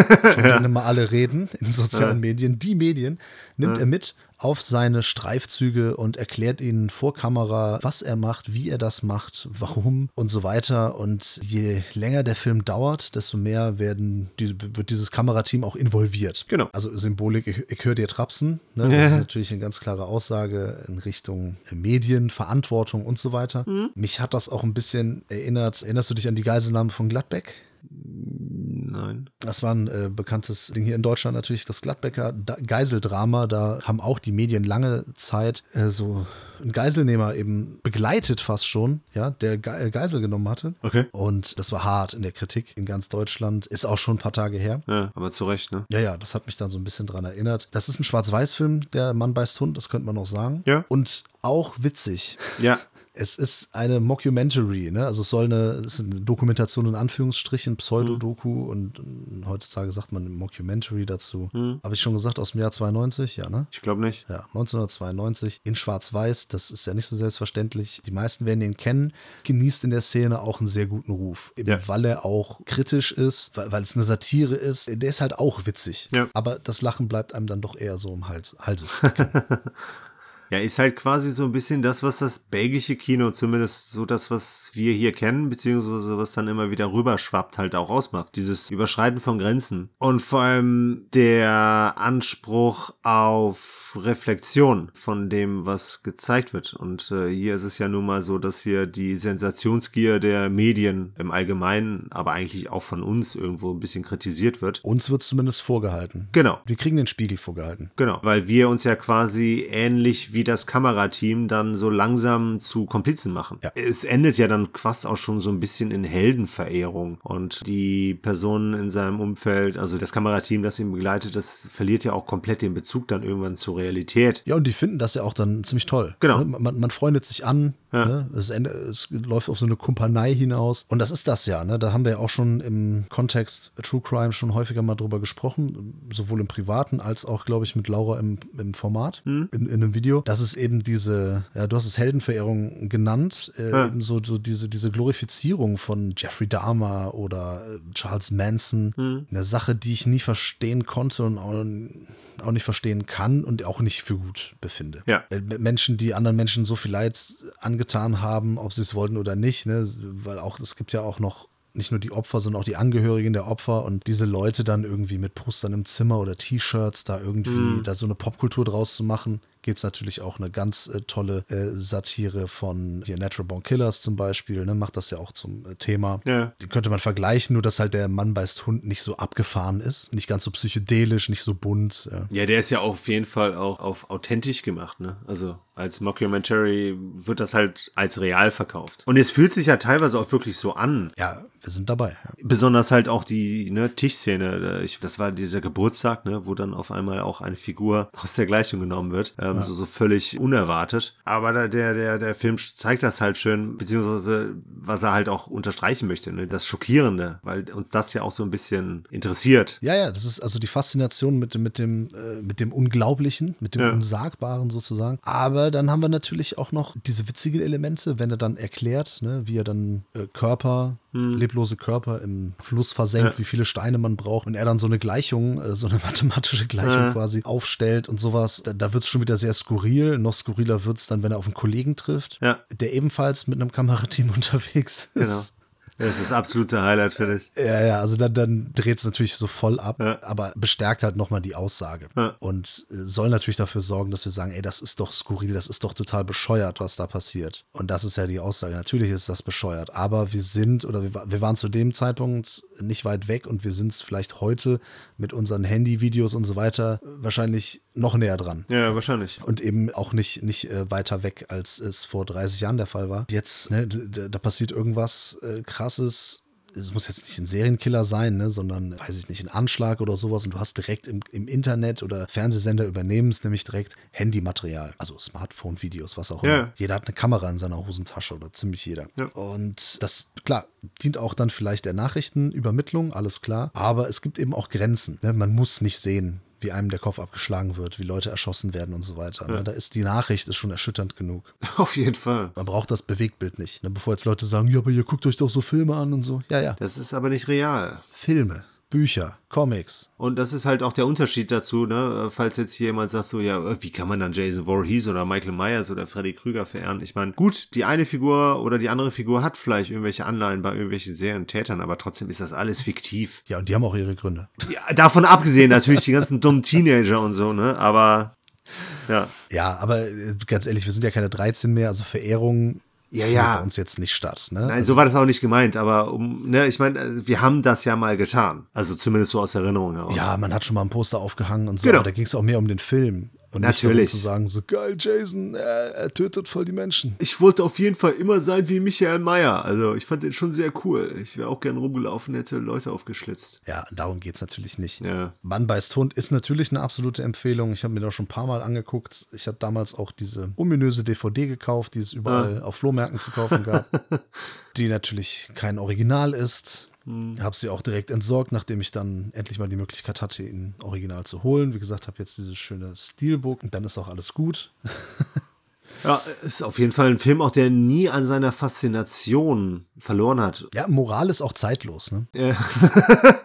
Speaker 1: denen immer alle reden in sozialen Medien, die Medien nimmt er mit auf seine Streifzüge und erklärt ihnen vor Kamera, was er macht, wie er das macht, warum und so weiter. Und je länger der Film dauert, desto mehr werden diese, wird dieses Kamerateam auch involviert.
Speaker 2: Genau.
Speaker 1: Also Symbolik, ich, ich höre dir trapsen. Ne? (laughs) Das ist natürlich eine ganz klare Aussage in Richtung Medien, Verantwortung und so weiter. Mich hat das auch ein bisschen erinnert. Erinnerst du dich an die Geiselnahme von Gladbeck?
Speaker 2: Nein.
Speaker 1: Das war ein äh, bekanntes Ding hier in Deutschland natürlich, das Gladbecker da Geiseldrama. Da haben auch die Medien lange Zeit äh, so einen Geiselnehmer eben begleitet fast schon, ja, der Ge äh, Geisel genommen hatte.
Speaker 2: Okay.
Speaker 1: Und das war hart in der Kritik in ganz Deutschland. Ist auch schon ein paar Tage her.
Speaker 2: Ja, aber zu Recht, ne?
Speaker 1: Ja, ja, das hat mich dann so ein bisschen dran erinnert. Das ist ein Schwarz-Weiß-Film, der Mann beißt Hund, das könnte man noch sagen.
Speaker 2: Ja.
Speaker 1: Und auch witzig.
Speaker 2: Ja.
Speaker 1: Es ist eine Mockumentary, ne? Also es soll eine, es ist eine Dokumentation in Anführungsstrichen, Pseudodoku und äh, heutzutage sagt man Mockumentary dazu. Habe ich schon gesagt, aus dem Jahr 92, ja, ne?
Speaker 2: Ich glaube nicht.
Speaker 1: Ja, 1992 in Schwarz-Weiß, das ist ja nicht so selbstverständlich. Die meisten werden ihn kennen, genießt in der Szene auch einen sehr guten Ruf, eben
Speaker 2: Ja.
Speaker 1: weil er auch kritisch ist, weil, weil es eine Satire ist. Der ist halt auch witzig,
Speaker 2: Ja.
Speaker 1: aber das Lachen bleibt einem dann doch eher so im Hals. Also, (laughs)
Speaker 2: Ja, ist halt quasi so ein bisschen das, was das belgische Kino, zumindest so das, was wir hier kennen, beziehungsweise was dann immer wieder rüberschwappt, halt auch ausmacht. Dieses Überschreiten von Grenzen. Und vor allem der Anspruch auf Reflexion von dem, was gezeigt wird. Und äh, hier ist es ja nun mal so, dass hier die Sensationsgier der Medien im Allgemeinen, aber eigentlich auch von uns irgendwo ein bisschen kritisiert wird.
Speaker 1: uns wird zumindest vorgehalten.
Speaker 2: Genau.
Speaker 1: Wir kriegen den Spiegel vorgehalten.
Speaker 2: Genau, weil wir uns ja quasi ähnlich wie das Kamerateam dann so langsam zu Komplizen machen.
Speaker 1: Ja.
Speaker 2: Es endet ja dann fast auch schon so ein bisschen in Heldenverehrung und die Personen in seinem Umfeld, also das Kamerateam, das ihn begleitet, das verliert ja auch komplett den Bezug dann irgendwann zur Realität.
Speaker 1: Ja, und die finden das ja auch dann ziemlich toll.
Speaker 2: Genau.
Speaker 1: Ne? Man, man freundet sich an.
Speaker 2: Ja.
Speaker 1: Ne? Es, ende, es läuft auf so eine Kumpanei hinaus. Und das ist das ja. Ne? Da haben wir ja auch schon im Kontext True Crime schon häufiger mal drüber gesprochen. Sowohl im Privaten als auch, glaube ich, mit Laura im, im Format,
Speaker 2: Hm.
Speaker 1: in, in einem Video. Das ist eben diese, ja, du hast es Heldenverehrung genannt, äh,
Speaker 2: Ja.
Speaker 1: eben so, so diese, diese Glorifizierung von Jeffrey Dahmer oder äh, Charles Manson.
Speaker 2: Hm.
Speaker 1: Eine Sache, die ich nie verstehen konnte und auch, auch nicht verstehen kann und auch nicht für gut befinde.
Speaker 2: Ja.
Speaker 1: Äh, Menschen, die anderen Menschen so viel Leid angetan haben, ob sie es wollten oder nicht, ne? weil auch es gibt ja auch noch nicht nur die Opfer, sondern auch die Angehörigen der Opfer und diese Leute dann irgendwie mit Postern im Zimmer oder T-Shirts da irgendwie da so eine Popkultur draus zu machen. Gibt es natürlich auch eine ganz äh, tolle äh, Satire von hier Natural Born Killers zum Beispiel, ne? macht das ja auch zum äh, Thema.
Speaker 2: Ja.
Speaker 1: Die könnte man vergleichen, nur dass halt der Mann beißt Hund nicht so abgefahren ist, nicht ganz so psychedelisch, nicht so bunt. Ja.
Speaker 2: Ja, der ist ja auf jeden Fall auch auf authentisch gemacht, ne? Also als Mockumentary wird das halt als real verkauft. Und es fühlt sich ja teilweise auch wirklich so an.
Speaker 1: ja, wir sind dabei. Ja.
Speaker 2: Besonders halt auch die ne, Tischszene. Ich, das war dieser Geburtstag, ne, wo dann auf einmal auch eine Figur aus der Gleichung genommen wird. Ähm, ja. so, so völlig unerwartet. Aber der, der, der Film zeigt das halt schön, beziehungsweise was er halt auch unterstreichen möchte, ne? das Schockierende, weil uns das ja auch so ein bisschen interessiert.
Speaker 1: Ja, ja, das ist also die Faszination mit, mit, dem, äh, mit dem Unglaublichen, mit dem ja. Unsagbaren sozusagen. Aber dann haben wir natürlich auch noch diese witzigen Elemente, wenn er dann erklärt, ne, wie er dann äh, Körper hm. leblose Körper im Fluss versenkt, ja. wie viele Steine man braucht und er dann so eine Gleichung, äh, so eine (laughs) mathematische Gleichung ja. quasi aufstellt und sowas. Da, da wird es schon wieder sehr skurril. Noch skurriler wird es dann, wenn er auf einen Kollegen trifft, ja. der ebenfalls mit einem Kamerateam (laughs) unterwegs ist. Genau.
Speaker 2: Das ist das absolute Highlight, finde ich.
Speaker 1: Ja, ja, also dann, dann dreht es natürlich so voll ab, ja. aber bestärkt halt nochmal die Aussage. Ja. Und soll natürlich dafür sorgen, dass wir sagen, ey, das ist doch skurril, das ist doch total bescheuert, was da passiert. Und das ist ja die Aussage. Natürlich ist das bescheuert, aber wir sind oder wir, wir waren zu dem Zeitpunkt nicht weit weg und wir sind es vielleicht heute mit unseren Handyvideos und so weiter wahrscheinlich noch näher dran.
Speaker 2: Ja, wahrscheinlich.
Speaker 1: Und eben auch nicht, nicht äh, weiter weg, als es vor 30 Jahren der Fall war. Jetzt, ne, da passiert irgendwas äh, krasses es muss jetzt nicht ein Serienkiller sein, ne, sondern, weiß ich nicht, ein Anschlag oder sowas und du hast direkt im, im Internet oder Fernsehsender übernehmen es nämlich direkt Handymaterial, also Smartphone-Videos, was auch ja. immer. Jeder hat eine Kamera in seiner Hosentasche oder ziemlich jeder. Ja. Und das, klar, dient auch dann vielleicht der Nachrichtenübermittlung, alles klar, aber es gibt eben auch Grenzen. Ne? Man muss nicht sehen, wie einem der Kopf abgeschlagen wird, wie Leute erschossen werden und so weiter. Ne? Ja. Da ist die Nachricht ist schon erschütternd genug. (laughs)
Speaker 2: Auf jeden Fall.
Speaker 1: Man braucht das Bewegtbild nicht. Ne? Bevor jetzt Leute sagen, ja, aber ihr guckt euch doch so Filme an und so. Ja, ja.
Speaker 2: Das ist aber nicht real.
Speaker 1: Filme. Bücher, Comics.
Speaker 2: Und das ist halt auch der Unterschied dazu, ne? Falls jetzt hier jemand sagt so, ja, wie kann man dann Jason Voorhees oder Michael Myers oder Freddy Krüger verehren? Ich meine, gut, die eine Figur oder die andere Figur hat vielleicht irgendwelche Anleihen bei irgendwelchen Serientätern, aber trotzdem ist das alles fiktiv.
Speaker 1: Ja, und die haben auch ihre Gründe.
Speaker 2: Ja, davon abgesehen natürlich die ganzen dummen Teenager und so, ne? Aber ja.
Speaker 1: Ja, aber äh, ganz ehrlich, wir sind ja keine 13 mehr, also Verehrung ja, ja. bei uns jetzt nicht statt. Ne?
Speaker 2: Nein, also, so war das auch nicht gemeint, aber um, ne, ich meine, äh, wir haben das ja mal getan. Also zumindest so aus Erinnerung heraus.
Speaker 1: Ja, man hat schon mal ein Poster aufgehangen und so, genau. aber da ging es auch mehr um den Film. Und
Speaker 2: Natürlich.
Speaker 1: nicht darum zu sagen, so geil, Jason, er, er, tötet voll die Menschen.
Speaker 2: Ich wollte auf jeden Fall immer sein wie Michael Meyer. Also ich fand den schon sehr cool. Ich wäre auch gern rumgelaufen, hätte Leute aufgeschlitzt.
Speaker 1: Ja, darum geht es natürlich nicht. Ja. Mann beißt Hund ist natürlich eine absolute Empfehlung. Ich habe mir das schon ein paar Mal angeguckt. Ich habe damals auch diese ominöse DVD gekauft, die es überall ah. auf Flohmärkten zu kaufen gab. (laughs) die natürlich kein Original ist Mhm. Habe sie auch direkt entsorgt, nachdem ich dann endlich mal die Möglichkeit hatte, ihn original zu holen. Wie gesagt, habe jetzt dieses schöne Steelbook und dann ist auch alles gut. (laughs)
Speaker 2: Ja, ist auf jeden Fall ein Film auch, der nie an seiner Faszination verloren hat.
Speaker 1: Ja, Moral ist auch zeitlos, ne?
Speaker 2: Ja. (laughs)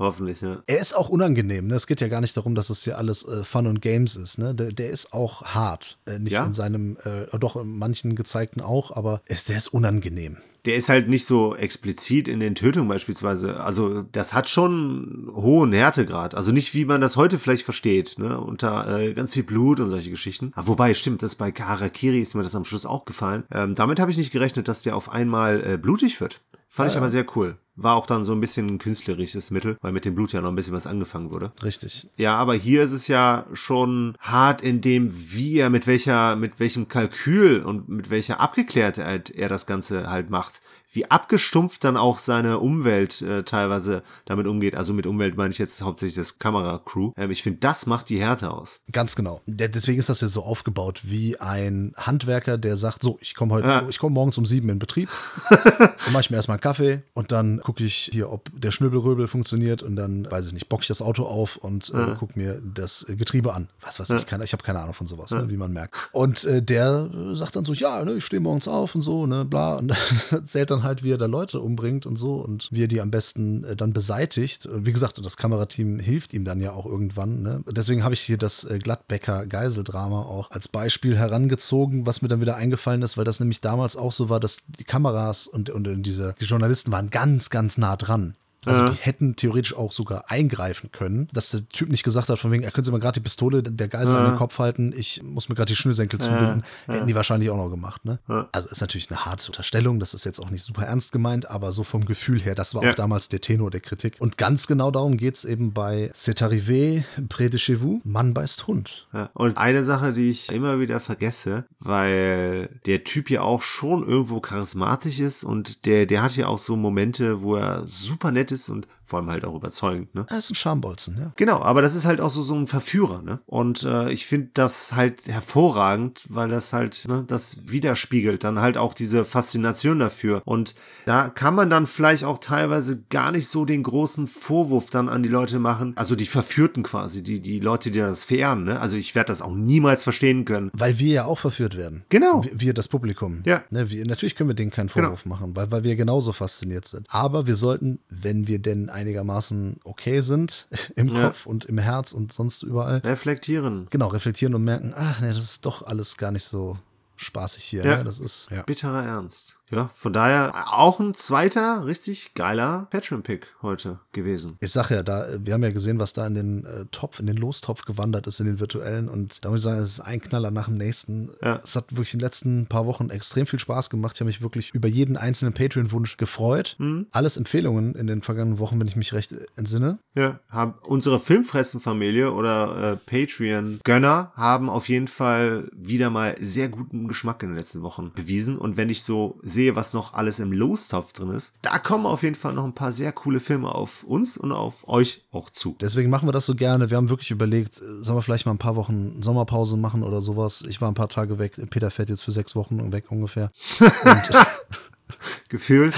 Speaker 2: Hoffentlich, ja.
Speaker 1: Er ist auch unangenehm. Ne? Es geht ja gar nicht darum, dass es hier alles äh, Fun und Games ist. Ne? Der, der ist auch hart. Äh, nicht ja? in seinem, äh, doch in manchen gezeigten auch, aber es, der ist unangenehm
Speaker 2: der ist halt nicht so explizit in den Tötungen beispielsweise. Also das hat schon hohen Härtegrad. Also nicht, wie man das heute vielleicht versteht, ne? Unter äh, ganz viel Blut und solche Geschichten. Aber wobei, stimmt, das bei Karakiri ist mir das am Schluss auch gefallen. Ähm, damit habe ich nicht gerechnet, dass der auf einmal äh, blutig wird. Fand ich aber sehr cool. War auch dann so ein bisschen ein künstlerisches Mittel, weil mit dem Blut ja noch ein bisschen was angefangen wurde.
Speaker 1: Richtig.
Speaker 2: Ja, aber hier ist es ja schon hart in dem, wie er mit welcher, mit welchem Kalkül und mit welcher Abgeklärtheit er das Ganze halt macht wie abgestumpft dann auch seine Umwelt äh, teilweise damit umgeht. Also mit Umwelt meine ich jetzt hauptsächlich das Kameracrew. Ähm, ich finde, das macht die Härte aus.
Speaker 1: Ganz genau. Deswegen ist das ja so aufgebaut wie ein Handwerker, der sagt, so, ich komme heute, ja. ich komme morgens um sieben in Betrieb, (laughs) dann mache ich mir erstmal einen Kaffee und dann gucke ich hier, ob der Schnürbelröbel funktioniert und dann, weiß ich nicht, bock ich das Auto auf und äh, ja. gucke mir das Getriebe an. Was weiß ja. ich, keine, ich habe keine Ahnung von sowas, ne, wie man merkt. Und äh, der sagt dann so, ja, ne, ich stehe morgens auf und so, ne, bla, und dann (laughs) zählt dann dann halt, wie er da Leute umbringt und so und wie er die am besten äh, dann beseitigt. Und wie gesagt, das Kamerateam hilft ihm dann ja auch irgendwann. Ne? Deswegen habe ich hier das äh, Gladbecker Geiseldrama auch als Beispiel herangezogen, was mir dann wieder eingefallen ist, weil das nämlich damals auch so war, dass die Kameras und, und diese die Journalisten waren ganz, ganz nah dran. Also ja. die hätten theoretisch auch sogar eingreifen können, dass der Typ nicht gesagt hat, von wegen, er könnte mal gerade die Pistole der Geisel ja. an den Kopf halten, ich muss mir gerade die Schnürsenkel zubinden. Ja. Hätten die wahrscheinlich auch noch gemacht, ne? Also ist natürlich eine harte Unterstellung, das ist jetzt auch nicht super ernst gemeint, aber so vom Gefühl her, das war auch damals der Tenor der Kritik. Und ganz genau darum geht es eben bei C'est arrivé, près de chez vous, Mann beißt Hund.
Speaker 2: Und eine Sache, die ich immer wieder vergesse, weil der Typ ja auch schon irgendwo charismatisch ist und der, der hat ja auch so Momente, wo er super nett ist und vor allem halt auch überzeugend. Ne?
Speaker 1: Er ist ein Schambolzen, ja.
Speaker 2: Genau, aber das ist halt auch so, so ein Verführer. Ne? Und äh, ich finde das halt hervorragend, weil das halt ne, das widerspiegelt, dann halt auch diese Faszination dafür. Und da kann man dann vielleicht auch teilweise gar nicht so den großen Vorwurf dann an die Leute machen, also die Verführten quasi, die, die Leute, die das verehren. Ne? Also ich werde das auch niemals verstehen können.
Speaker 1: Weil wir ja auch verführt werden.
Speaker 2: Genau.
Speaker 1: Wir, wir das Publikum.
Speaker 2: Ja.
Speaker 1: Ne, wir, natürlich können wir denen keinen Vorwurf machen, weil, weil wir genauso fasziniert sind. Aber wir sollten, wenn wir denn einigermaßen okay sind, (laughs) im
Speaker 2: Ja.
Speaker 1: Kopf und im Herz und sonst überall,
Speaker 2: Reflektieren.
Speaker 1: genau, reflektieren und merken, ach ne, das ist doch alles gar nicht so spaßig hier.
Speaker 2: Ja.
Speaker 1: Ne? Das ist, ja.
Speaker 2: Bitterer Ernst. Ja, von daher auch ein zweiter richtig geiler Patreon-Pick heute gewesen.
Speaker 1: Ich sag ja, da, wir haben ja gesehen, was da in den äh, Topf, in den Lostopf gewandert ist, in den virtuellen. Und da muss ich sagen, es ist ein Knaller nach dem nächsten.
Speaker 2: Ja.
Speaker 1: Es hat wirklich in den letzten paar Wochen extrem viel Spaß gemacht. Ich habe mich wirklich über jeden einzelnen Patreon-Wunsch gefreut.
Speaker 2: Mhm.
Speaker 1: Alles Empfehlungen in den vergangenen Wochen, wenn ich mich recht entsinne.
Speaker 2: Ja, haben unsere Filmfressen-Familie oder äh, Patreon-Gönner haben auf jeden Fall wieder mal sehr guten Geschmack in den letzten Wochen bewiesen. Und wenn ich so sehe, was noch alles im Lostopf drin ist, da kommen auf jeden Fall noch ein paar sehr coole Filme auf uns und auf euch auch zu.
Speaker 1: Deswegen machen wir das so gerne. Wir haben wirklich überlegt, sollen wir vielleicht mal ein paar Wochen Sommerpause machen oder sowas. Ich war ein paar Tage weg. Peter fährt jetzt für sechs Wochen weg ungefähr. (laughs)
Speaker 2: Gefühlt?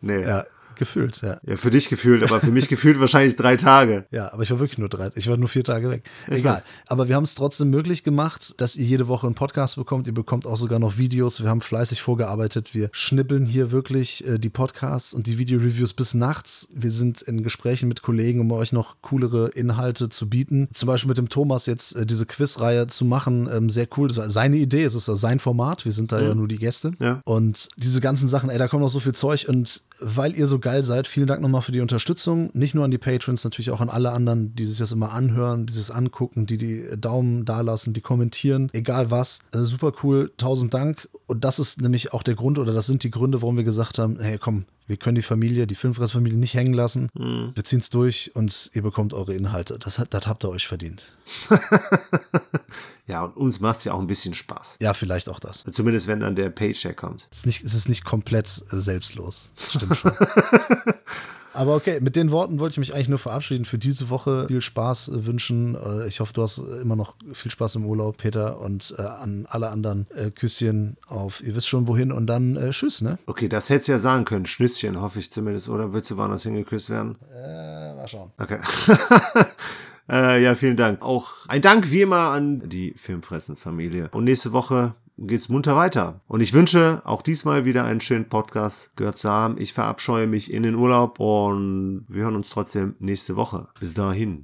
Speaker 2: Nee.
Speaker 1: ja, gefühlt, ja.
Speaker 2: Ja, für dich gefühlt, aber für mich gefühlt wahrscheinlich drei Tage.
Speaker 1: Ja, aber ich war wirklich nur drei, ich war nur vier Tage weg.
Speaker 2: Ich
Speaker 1: Egal.
Speaker 2: weiß.
Speaker 1: Aber wir haben es trotzdem möglich gemacht, dass ihr jede Woche einen Podcast bekommt. Ihr bekommt auch sogar noch Videos. Wir haben fleißig vorgearbeitet. Wir schnippeln hier wirklich äh, die Podcasts und die Video-Reviews bis nachts. Wir sind in Gesprächen mit Kollegen, um euch noch coolere Inhalte zu bieten. Zum Beispiel mit dem Thomas jetzt äh, diese Quizreihe zu machen. Ähm, sehr cool. Das war seine Idee. Es ist ja sein Format. Wir sind da ja nur die Gäste.
Speaker 2: Ja.
Speaker 1: Und diese ganzen Sachen, ey, da kommt noch so viel Zeug. Und weil ihr so geil seid, vielen Dank nochmal für die Unterstützung. Nicht nur an die Patrons, natürlich auch an alle anderen, die sich das immer anhören, dieses angucken, die die Daumen dalassen, die kommentieren, egal was. Äh, super cool, tausend Dank. Und das ist nämlich auch der Grund, oder das sind die Gründe, warum wir gesagt haben, hey komm, wir können die Familie, die Filmfressfamilie nicht hängen lassen. Wir ziehen es durch und ihr bekommt eure Inhalte. Das, das habt ihr euch verdient. (laughs)
Speaker 2: Ja, und uns macht es ja auch ein bisschen Spaß.
Speaker 1: Ja, vielleicht auch das.
Speaker 2: Zumindest wenn dann der Paycheck kommt.
Speaker 1: Es ist nicht, es ist nicht komplett äh, selbstlos. Das stimmt schon. (laughs) Aber okay, mit den Worten wollte ich mich eigentlich nur verabschieden für diese Woche. Viel Spaß äh, wünschen. Äh, Ich hoffe, du hast immer noch viel Spaß im Urlaub, Peter. Und äh, an alle anderen äh, Küsschen auf, ihr wisst schon wohin. Und dann äh, tschüss, ne?
Speaker 2: Okay, das hättest du ja sagen können. Schnüsschen, hoffe ich zumindest. Oder willst du woanders hingeküsst werden?
Speaker 1: Äh, mal schauen.
Speaker 2: Okay. (laughs) äh, ja, vielen Dank. Auch ein Dank wie immer an die Filmfressen-Familie. Und nächste Woche geht's munter weiter. Und ich wünsche auch diesmal wieder einen schönen Podcast gehört zu haben. Ich verabscheue mich in den Urlaub und wir hören uns trotzdem nächste Woche. Bis dahin.